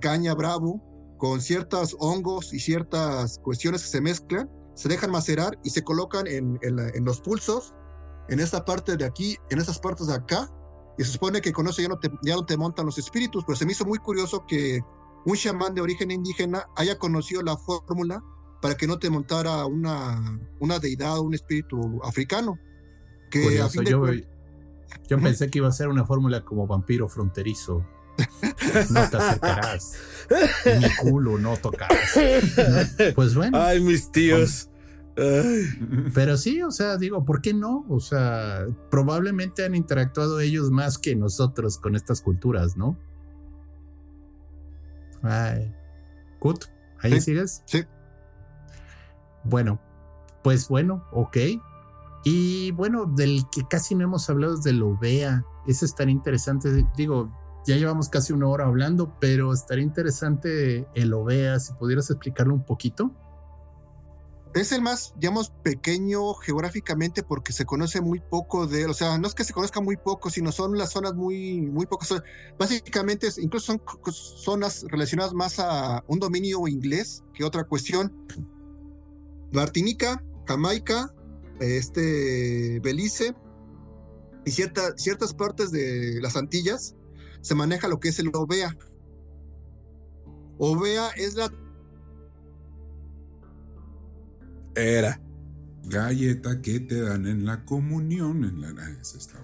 caña bravo, con ciertos hongos y ciertas cuestiones que se mezclan, se dejan macerar y se colocan en, en, en los pulsos, en esta parte de aquí, en estas partes de acá, y se supone que con eso ya no te, ya no te montan los espíritus, pero se me hizo muy curioso que un chamán de origen indígena haya conocido la fórmula para que no te montara una, una deidad o un espíritu africano. Que a Curioso, fin de yo, yo pensé que iba a ser una fórmula como vampiro fronterizo. No te acercarás. Mi culo no tocarás. [LAUGHS] Pues bueno, Ay, mis tíos. Pero sí, o sea, digo, ¿por qué no? O sea, probablemente han interactuado ellos más que nosotros con estas culturas, ¿no? Ay. Kut, ¿ahí Sí, sigues? sí. Bueno, pues bueno, ok. Y bueno, del que casi no hemos hablado es del OVEA. Ese estaría interesante. Digo, ya llevamos casi una hora hablando, pero estaría interesante el OVEA, si pudieras explicarlo un poquito. Es el más, digamos, pequeño geográficamente porque se conoce muy poco de. O sea, no es que se conozca muy poco, sino son las zonas muy, muy pocas. Básicamente, incluso son zonas relacionadas más a un dominio inglés que otra cuestión. Martinica, Jamaica, este, Belice y cierta- ciertas partes de las Antillas se maneja lo que es el OVEA. OVEA es la Era. Galleta que te dan en la comunión. En la, esa está.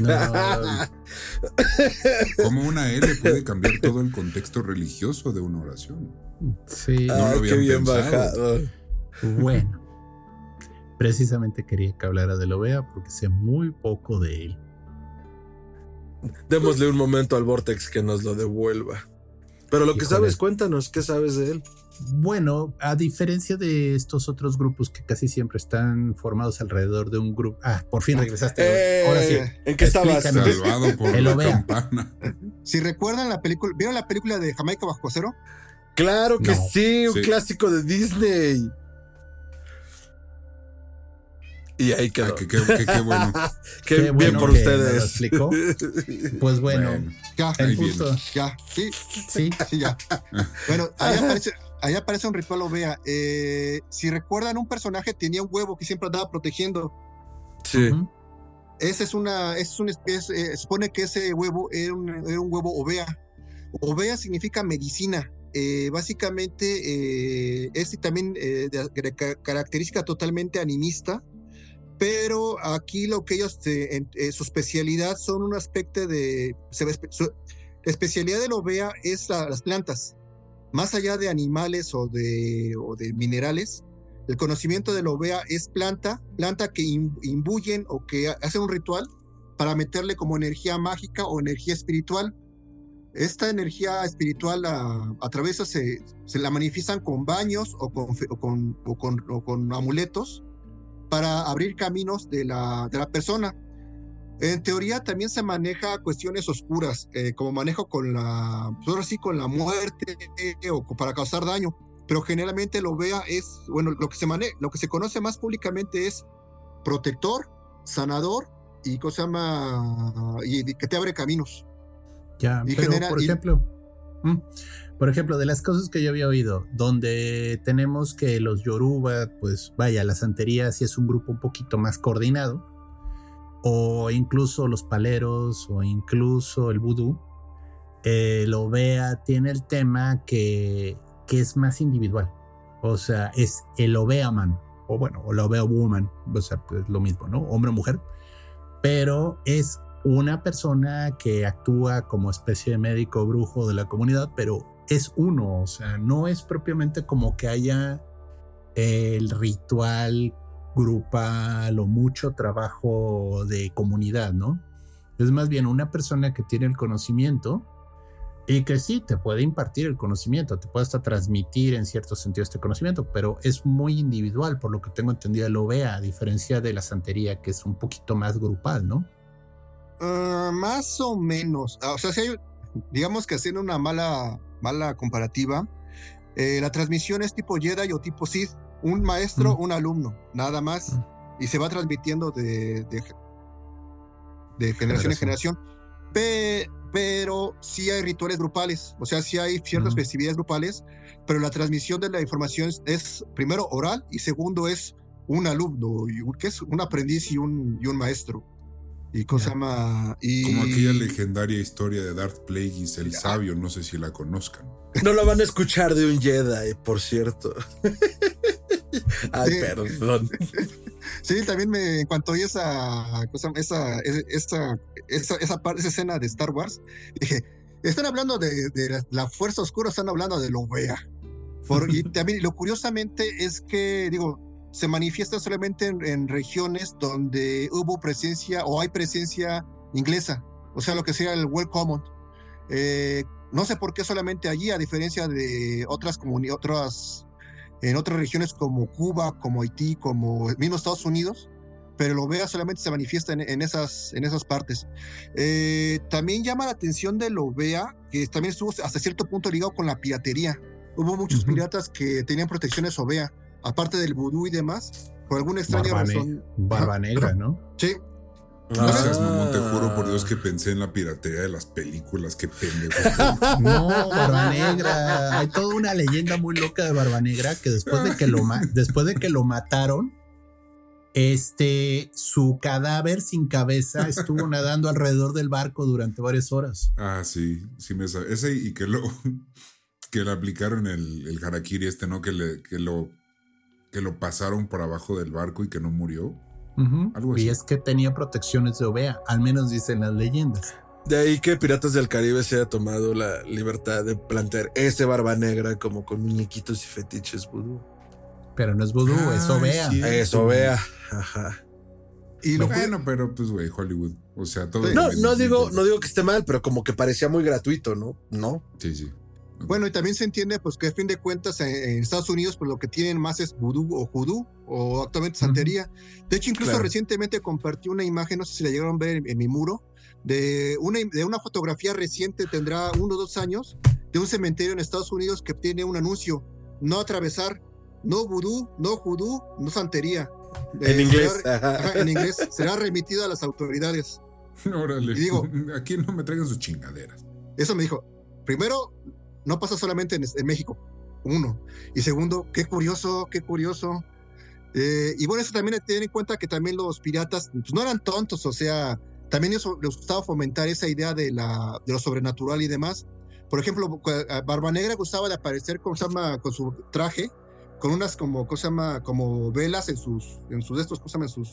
No, Como una L puede cambiar todo el contexto religioso de una oración. sí, No lo qué habían bien pensado. bajado. bueno. Precisamente quería que hablara del OVEA porque sé muy poco de él. Démosle un momento al Vortex que nos lo devuelva. Pero lo que sabes, cuéntanos, ¿qué sabes de él? Bueno, a diferencia de estos otros grupos que casi siempre están formados alrededor de un grupo. Ah, por fin regresaste. Eh, Ahora sí. ¿En qué estabas? Salvado por la campana. Si recuerdan la película, ¿vieron la película de Jamaica bajo cero? Claro que No. sí, un Sí. clásico de Disney. Y ahí quedó. Ay, que- que- que- qué bueno. [LAUGHS] [LAUGHS] Qué, Qué bien bueno por que ustedes. lo explicó. Pues bueno, Bueno, Ya, el ahí viene. punto. ya, sí, Sí, sí, ya. Bueno, ahí [LAUGHS] aparece, ahí aparece un ritual Ovea. Eh, si recuerdan, un personaje tenía un huevo que siempre andaba protegiendo. Sí. Ese es una, es un, es, eh, supone que ese huevo era un, era un huevo Ovea. Ovea significa medicina. Eh, básicamente eh, es también eh, de, de ca- característica totalmente animista, pero aquí lo que ellos, en- eh, su especialidad son un aspecto de, se su- la especialidad del Ovea es la- las plantas, más allá de animales o de, de minerales, el conocimiento del Ovea es planta, planta que im- imbuyen o que ha- hacen un ritual para meterle como energía mágica o energía espiritual. Esta energía espiritual a, a través de se, la manifiestan con baños o con, o con, o con, o con amuletos para abrir caminos de la, de la persona. En teoría también se maneja cuestiones oscuras, eh, como manejo con la, pues ahora sí, con la muerte eh, o para causar daño pero generalmente lo vea es, bueno, lo que se mane lo que se conoce más públicamente es protector, sanador y cosa llama y que te abre caminos. ya. Y Pero, genera- por y- ejemplo, mm, por ejemplo, de las cosas que yo había oído, donde tenemos que los Yoruba, pues vaya, la santería sí es un grupo un poquito más coordinado, o incluso los paleros, o incluso el vudú, el OVEA tiene el tema que, que es más individual. O sea, es el OVEA man, o bueno, o la OVEA woman, o sea, es lo mismo, ¿no? Hombre o mujer. Pero es una persona que actúa como especie de médico brujo de la comunidad, pero es uno, o sea, no es propiamente como que haya el ritual grupal o mucho trabajo de comunidad, ¿no? Es más bien una persona que tiene el conocimiento y que sí te puede impartir el conocimiento, te puede hasta transmitir en cierto sentido este conocimiento, pero es muy individual, por lo que tengo entendido, lo vea, a diferencia de la santería, que es un poquito más grupal, ¿no? Ah, más o menos. Ah, o sea, si hay, digamos que haciendo una mala, mala comparativa, eh, la transmisión es tipo Jedi o tipo Sith, un maestro, un alumno, nada más, y se va transmitiendo de, de, de generación en generación. pero sí hay rituales grupales, o sea, sí hay ciertas festividades grupales, pero la transmisión de la información es, primero oral y segundo es un alumno, que es un aprendiz y un, y un maestro. Y cosa. Y... Como aquella legendaria historia de Darth Plagueis, el sabio, no sé si la conozcan. No la van a escuchar de un Jedi, por cierto. [LAUGHS] Ay, perdón. [LAUGHS] Sí, también me, en cuanto oí esa, cosa, esa, esa, esa, esa, parte, esa escena de Star Wars, dije, están hablando de, de la, fuerza oscura, están hablando de lo vea. Por, y [LAUGHS] también lo curiosamente es que, digo, se manifiesta solamente en, regiones donde hubo presencia o hay presencia inglesa, o sea, lo que sea el World Common. Eh, no sé por qué solamente allí, a diferencia de otras comunidades, otras, en otras regiones como Cuba, como Haití, como mismo Estados Unidos, pero lo vea solamente se manifiesta en, esas, en esas partes. Eh, también llama la atención de lo vea, que también estuvo hasta cierto punto ligado con la piratería. Hubo muchos piratas que tenían protecciones OVEA aparte del vudú y demás, por alguna extraña razón. Barba negra, ¿no? Sí. No seas mamón, te juro por Dios que pensé en la piratería de las películas, qué pendejo. [LAUGHS] No, Barba Negra. Hay toda una leyenda muy loca de Barba Negra que después de que lo, después de que lo mataron, este, su cadáver sin cabeza estuvo nadando alrededor del barco durante varias horas. Ah, sí, sí me sabe. Ese y que lo que le aplicaron el, el harakiri este, ¿no? Que, le, que lo que lo pasaron por abajo del barco y que no murió. Algo así. Y es que tenía protecciones de Ovea, al menos dicen las leyendas. De ahí que Piratas del Caribe se haya tomado la libertad de plantear ese barba negra como con muñequitos y fetiches vudú. Pero no es vudú, es Ovea. es Ovea, ajá. Y lo bueno, pero pues, güey, Hollywood. O sea, todo. No, no digo, no digo que esté mal, pero como que parecía muy gratuito, ¿no? No. Sí, sí. Bueno, y también se entiende pues que a fin de cuentas en, Estados Unidos pues lo que tienen más es vudú o judú o actualmente santería. De hecho, incluso recientemente compartí una imagen, no sé si la llegaron a ver en, mi muro, de una, de una fotografía reciente, tendrá uno o dos años, de un cementerio en Estados Unidos que tiene un anuncio, no atravesar, no vudú, no judú, no santería. En inglés. en inglés. Será remitido a las autoridades. [LAUGHS] Órale. Y digo, [LAUGHS] aquí no me traigan sus chingaderas. Eso me dijo. Primero, no pasa solamente en, México, uno. Y segundo, qué curioso, qué curioso. Eh, y bueno, eso también tener en cuenta que también los piratas pues, no eran tontos, o sea, también les gustaba fomentar esa idea de, la, de lo sobrenatural y demás. Por ejemplo, Barba Negra gustaba de aparecer con, con su traje, con unas como, cosa como velas en sus, en sus estos, cosa en sus,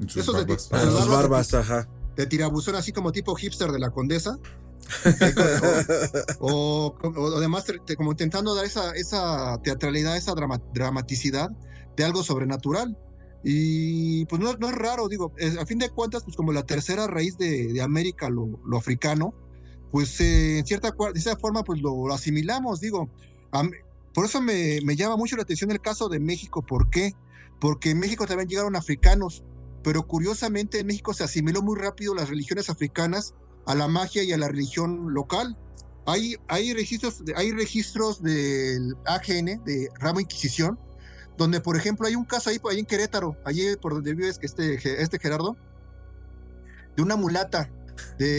en sus barbas. De, sus barbas, ajá. De tirabuzón, así como tipo hipster de la condesa [LAUGHS] o, además como intentando dar esa, esa teatralidad, esa dramaticidad de algo sobrenatural. Y pues no, no es raro, digo, a fin de cuentas, pues como la tercera raíz de, América, lo, lo, africano, pues eh, en cierta de esa forma pues lo, asimilamos, digo. por eso me, me, llama mucho la atención el caso de México, ¿por qué? Porque en México también llegaron africanos, pero curiosamente en México se asimiló muy rápido las religiones africanas a la magia y a la religión local. Hay, hay, registros, hay registros del AGN, de Ramo Inquisición, donde, por ejemplo, hay un caso ahí, ahí en Querétaro, allí por donde vives que este, este Gerardo, de una mulata. De,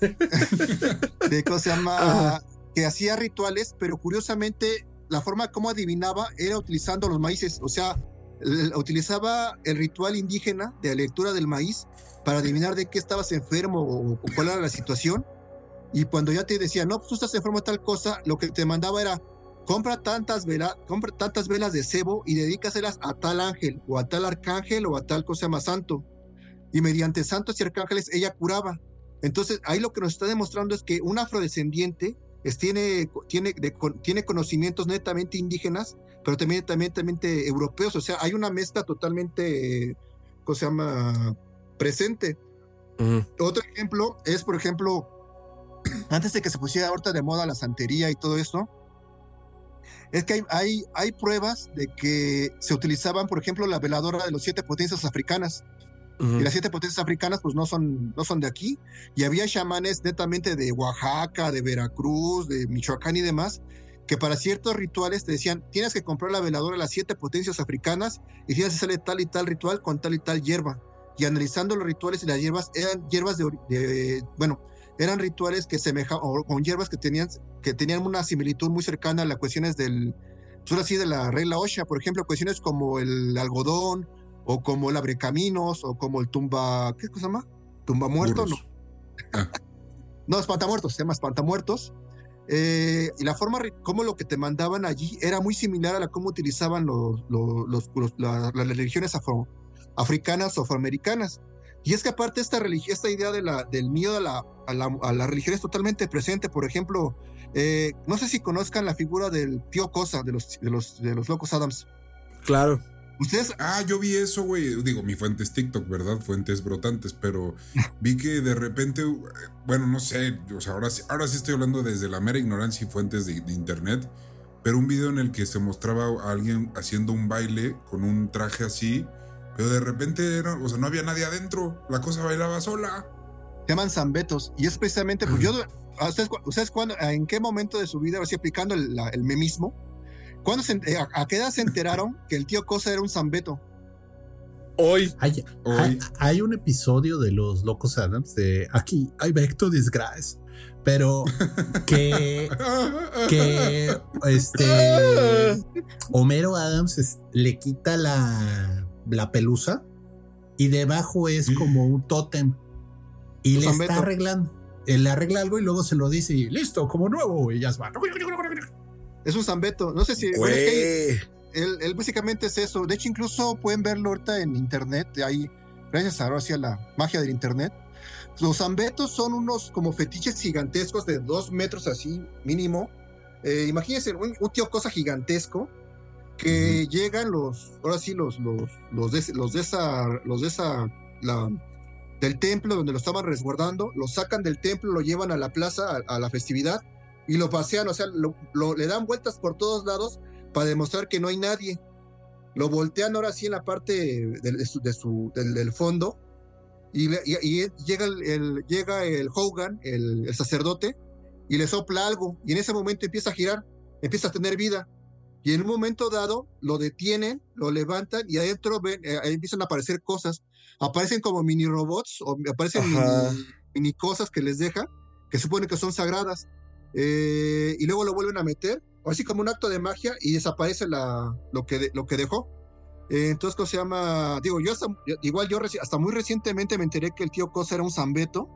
[LAUGHS] de ¿cómo se llama? Que hacía rituales, pero curiosamente la forma como adivinaba era utilizando los maíces, o sea, utilizaba el ritual indígena de la lectura del maíz para adivinar de qué estabas enfermo o, cuál era la situación. Y cuando ya te decía, no, pues tú estás enfermo de tal cosa, lo que te mandaba era, compra tantas, velas, compra tantas velas de cebo y dedícaselas a tal ángel, o a tal arcángel, o a tal cosa más santo. Y mediante santos y arcángeles ella curaba. Entonces, ahí lo que nos está demostrando es que un afrodescendiente es, tiene, tiene, tiene conocimientos netamente indígenas, pero también, también, también europeos. O sea, hay una mezcla totalmente, ¿cómo se llama?, presente. Otro ejemplo es, por ejemplo, [CLEARS THROAT] antes de que se pusiera ahorita de moda la santería y todo eso, es que hay, hay, hay, pruebas de que se utilizaban, por ejemplo, la veladora de los siete potencias africanas. Y las siete potencias africanas, pues no son, no son de aquí. Y había chamanes netamente de Oaxaca, de Veracruz, de Michoacán y demás, que para ciertos rituales te decían, tienes que comprar la veladora de las siete potencias africanas y tienes que hacerle tal y tal ritual con tal y tal hierba. Y analizando los rituales y las hierbas, eran hierbas de, bueno, eran rituales que semejaban, o con hierbas que tenían, que tenían una similitud muy cercana a las cuestiones del, pues así de la regla OSHA, por ejemplo, cuestiones como el algodón, o como el abrecaminos, o como el tumba, ¿qué cosa llama? Tumba muerto, no. Ah. [LAUGHS] no, espantamuertos, se llama espantamuertos. Eh, y la forma como lo que te mandaban allí era muy similar a la cómo utilizaban los, los, las religiones afro, africanas o afroamericanas. Y es que aparte esta, esta idea de la, del miedo a la, a, la, a la religión es totalmente presente. Por ejemplo, eh, no sé si conozcan la figura del tío Cosa de los, de los, de los locos Adams. Claro. Ustedes. Ah, yo vi eso, güey. Digo, mi fuente es TikTok, ¿verdad? Fuentes brotantes, pero [LAUGHS] vi que de repente, bueno, no sé, o sea, ahora, ahora sí estoy hablando desde la mera ignorancia y fuentes de, internet, pero un video en el que se mostraba a alguien haciendo un baile con un traje así, pero de repente, era, o sea, no había nadie adentro, la cosa bailaba sola. Se llaman zambetos, y es precisamente, pues yo, [LAUGHS] ¿ustedes, ustedes cuándo, en qué momento de su vida, así aplicando el, el memismo? Eh, a, qué edad se enteraron que el tío Cosa era un zambeto? Hoy. Hay, un episodio de los Locos Adams de aquí hay Vecto Disgrace, pero que, [LAUGHS] que este Homero Adams le quita la, la pelusa y debajo es como un tótem y le está arreglando. Él le arregla algo y luego se lo dice y listo, como nuevo, y ya se va. Es un zambeto. No sé si. él, básicamente es eso. De hecho, incluso pueden verlo ahorita en internet. Ahí, gracias a hacia la magia del internet. Los zambetos son unos como fetiches gigantescos de dos metros así, mínimo. Eh, imagínense un, tío cosa gigantesco que llegan los, ahora sí, los, los, los, de, los de esa, los de esa, la, del templo donde lo estaban resguardando, lo sacan del templo, lo llevan a la plaza, a la festividad, y lo pasean, o sea, lo, le dan vueltas por todos lados para demostrar que no hay nadie. Lo voltean ahora sí en la parte de, su, de su, del, fondo y, llega, el, llega el Hogan, el, sacerdote, y le sopla algo y en ese momento empieza a girar, empieza a tener vida. Y en un momento dado lo detienen, lo levantan y adentro ven, eh, empiezan a aparecer cosas. Aparecen como mini robots o aparecen mini, mini, cosas que les deja, que supone que son sagradas. Eh, y luego lo vuelven a meter, así como un acto de magia, y desaparece lo, que, dejó. Eh, entonces, ¿cómo se llama? Digo, yo hasta, igual yo hasta muy recientemente me enteré que el tío Cosa era un zambeto.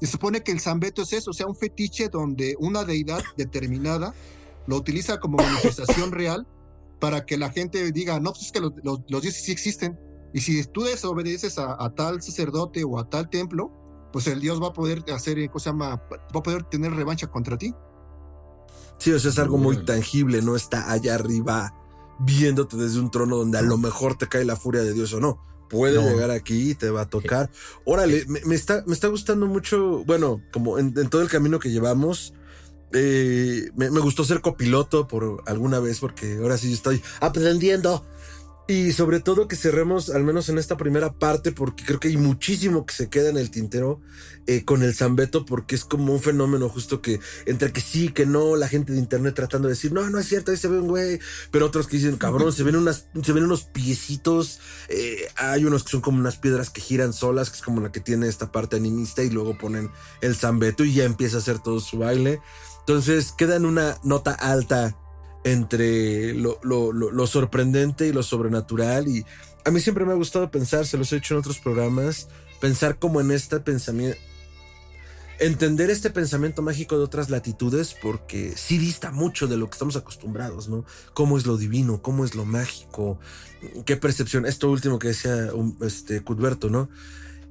Se supone que el zambeto es eso, o sea, un fetiche donde una deidad determinada lo utiliza como manifestación real para que la gente diga, no, pues es que los, dioses sí existen. Y si tú desobedeces a, tal sacerdote o a tal templo, pues el dios va a poder hacer, eh, ¿cómo se llama? Va a poder tener revancha contra ti. Sí, o sea, es algo muy tangible, no está allá arriba viéndote desde un trono donde a lo mejor te cae la furia de Dios o no. Puede llegar aquí y te va a tocar. Órale, me, está, me está gustando mucho, bueno, como en, todo el camino que llevamos, eh, me, me, gustó ser copiloto por alguna vez porque ahora sí estoy aprendiendo y sobre todo que cerremos, al menos en esta primera parte, porque creo que hay muchísimo que se queda en el tintero eh, con el Zambeto, porque es como un fenómeno justo que entre que sí, que no, la gente de internet tratando de decir, no, no es cierto, ahí se ve un güey, pero otros que dicen, cabrón, se ven, unas, se ven unos piecitos, eh, hay unos que son como unas piedras que giran solas, que es como la que tiene esta parte animista, y luego ponen el Zambeto y ya empieza a hacer todo su baile. Entonces queda en una nota alta entre lo, lo, sorprendente y lo sobrenatural. Y a mí siempre me ha gustado pensar, se los he hecho en otros programas, pensar como en este pensamiento. entender este pensamiento mágico de otras latitudes porque sí dista mucho de lo que estamos acostumbrados, ¿no? Cómo es lo divino, cómo es lo mágico, qué percepción. Esto último que decía um, este Cudberto, ¿no?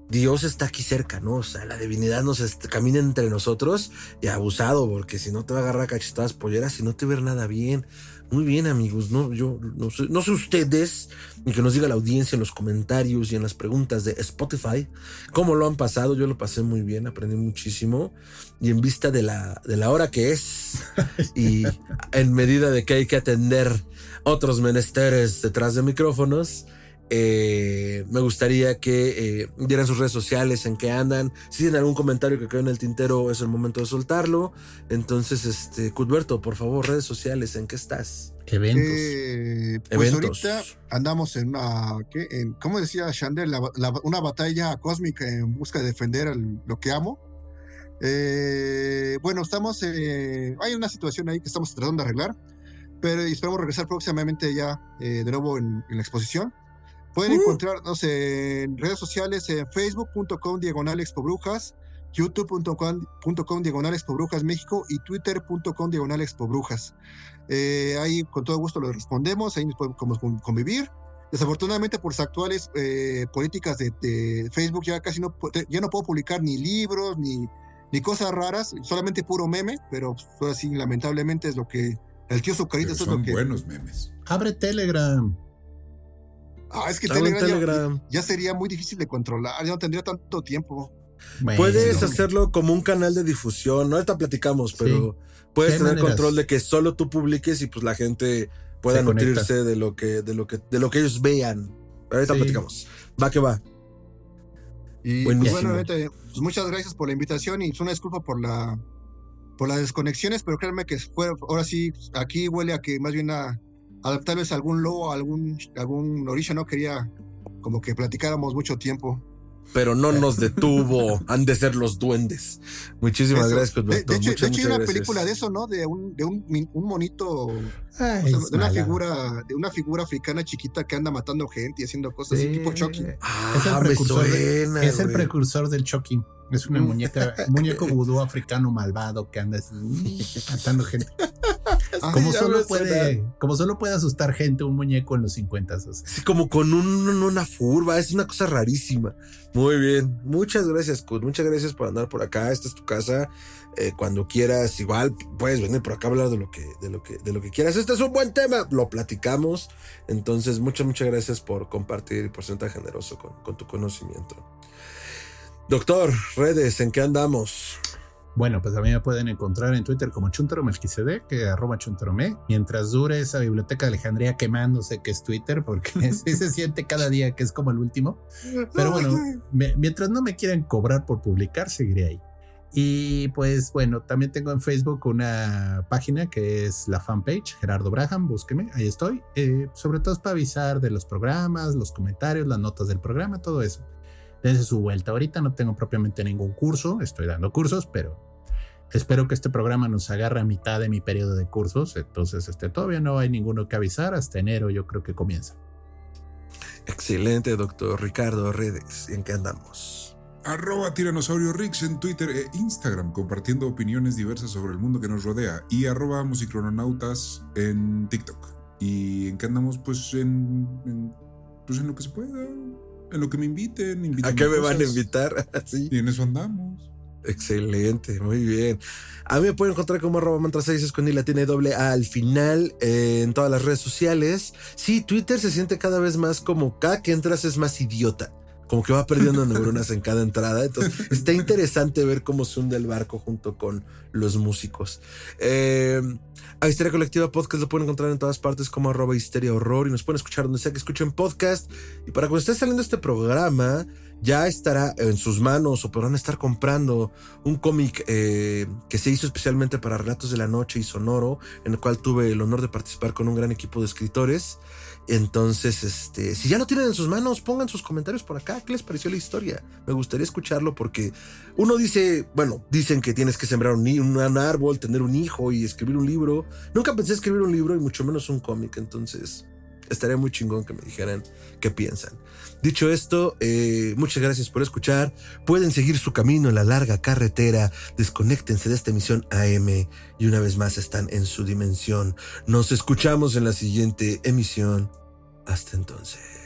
Dios está aquí cerca, ¿no? O sea, la divinidad nos camina entre nosotros y abusado, porque si no te va a agarrar cachetadas polleras y no te ver nada bien. Muy bien, amigos, ¿no? Yo no sé, no sé ustedes, ni que nos diga la audiencia en los comentarios y en las preguntas de Spotify, cómo lo han pasado. Yo lo pasé muy bien, aprendí muchísimo. Y en vista de la, de la hora que es, [LAUGHS] y en medida de que hay que atender otros menesteres detrás de micrófonos, eh, me gustaría que eh, dieran sus redes sociales en qué andan. Si tienen algún comentario que quedó en el tintero, es el momento de soltarlo. Entonces, este, Cudberto, por favor, redes sociales, ¿en qué estás? Eventos. Eh, pues ahorita andamos en una, ¿qué? En, ¿cómo decía Chandler? una batalla cósmica en busca de defender lo que amo. bueno, estamos, hay una situación ahí que estamos tratando de arreglar, pero esperamos regresar próximamente ya de nuevo en la exposición. Pueden uh. encontrarnos en redes sociales en facebook.com diagonal expobrujas, youtube.com diagonal expobrujas México y twitter.com diagonal expobrujas. Eh, ahí con todo gusto lo respondemos, ahí nos podemos convivir. Desafortunadamente por las actuales eh, políticas de, Facebook ya casi no, ya no puedo publicar ni libros ni, ni cosas raras, solamente puro meme, pero pues, así lamentablemente es lo que el tío Zucarita es lo que... buenos memes. Abre Telegram. Ah, es que Telegram, Ya, sería muy difícil de controlar, ya no tendría tanto tiempo. puedes hacerlo como un canal de difusión, no ahorita platicamos, pero puedes tener control de que solo tú publiques y pues la gente pueda nutrirse de lo que, de lo que, de lo que ellos vean. Ahorita platicamos. Va que va. Y pues, bueno, pues, muchas gracias por la invitación y es una disculpa por la por las desconexiones, pero créanme que fue, ahora sí, aquí huele a que más bien a, tal vez algún lobo, algún, algún orisha no quería como que platicáramos mucho tiempo. Pero no nos detuvo, han de ser los duendes. Muchísimas gracias, De, hecho, hay una película de eso, ¿no? De un, de un, un monito, de una figura, de una figura africana chiquita que anda matando gente y haciendo cosas tipo Chucky. Ah, es el precursor, es el precursor del Chucky. Es una muñeca, un muñeco vudú africano malvado que anda matando gente. [LAUGHS] como, solo puede, como solo puede asustar gente un muñeco en los 50. Sí, como con una furba, es una cosa rarísima. Muy bien, muchas gracias, Kut. Muchas gracias por andar por acá. Esta es tu casa. Eh, cuando quieras, igual puedes venir por acá a hablar de lo que, de lo que, de lo que quieras. Este es un buen tema, lo platicamos. Entonces, muchas, muchas gracias por compartir y por ser tan generoso con, con tu conocimiento. Doctor, redes, ¿en qué andamos? Bueno, pues a mí me pueden encontrar en Twitter como Chuntaro que arroba Chuntarome, mientras dure esa biblioteca de Alejandría quemándose, que es Twitter, porque [LAUGHS] se siente cada día que es como el último. Pero bueno, mientras no me quieran cobrar por publicar, seguiré ahí. Y pues bueno, también tengo en Facebook una página que es la fanpage, Gerardo Braham, búsqueme, ahí estoy. Eh, sobre todo es para avisar de los programas, los comentarios, las notas del programa, todo eso dense su vuelta. Ahorita no tengo propiamente ningún curso, estoy dando cursos, pero espero que este programa nos agarre a mitad de mi periodo de cursos. Entonces, este, todavía no hay ninguno que avisar. Hasta enero yo creo que comienza. Excelente, doctor Ricardo Redes. ¿En qué andamos? Arroba Tiranosaurio Rix en Twitter e Instagram, compartiendo opiniones diversas sobre el mundo que nos rodea. Y arroba Musicrononautas en TikTok. ¿Y en qué andamos? Pues en, pues en lo que se pueda en lo que me inviten. ¿A qué me van a invitar? Y en eso andamos. Excelente, muy bien. A mí me pueden encontrar como arroba mantra 6 con y la tiene doble A al final eh, en todas las redes sociales. Sí, Twitter se siente cada vez más como cada que entras es más idiota como que va perdiendo neuronas en cada entrada. Entonces, está interesante ver cómo se hunde el barco junto con los músicos. Eh, a Histeria Colectiva Podcast lo pueden encontrar en todas partes como arroba histeria horror y nos pueden escuchar donde sea que escuchen podcast. Y para cuando esté saliendo este programa, ya estará en sus manos o podrán estar comprando un cómic eh, que se hizo especialmente para Relatos de la Noche y Sonoro, en el cual tuve el honor de participar con un gran equipo de escritores. Entonces, este, si ya lo tienen en sus manos, pongan sus comentarios por acá. ¿Qué les pareció la historia? Me gustaría escucharlo porque uno dice, bueno, dicen que tienes que sembrar un, un árbol, tener un hijo y escribir un libro. Nunca pensé escribir un libro y mucho menos un cómic. Entonces, estaría muy chingón que me dijeran qué piensan. Dicho esto, eh, muchas gracias por escuchar. Pueden seguir su camino en la larga carretera. Desconéctense de esta emisión AM y una vez más están en su dimensión. Nos escuchamos en la siguiente emisión. Hasta entonces.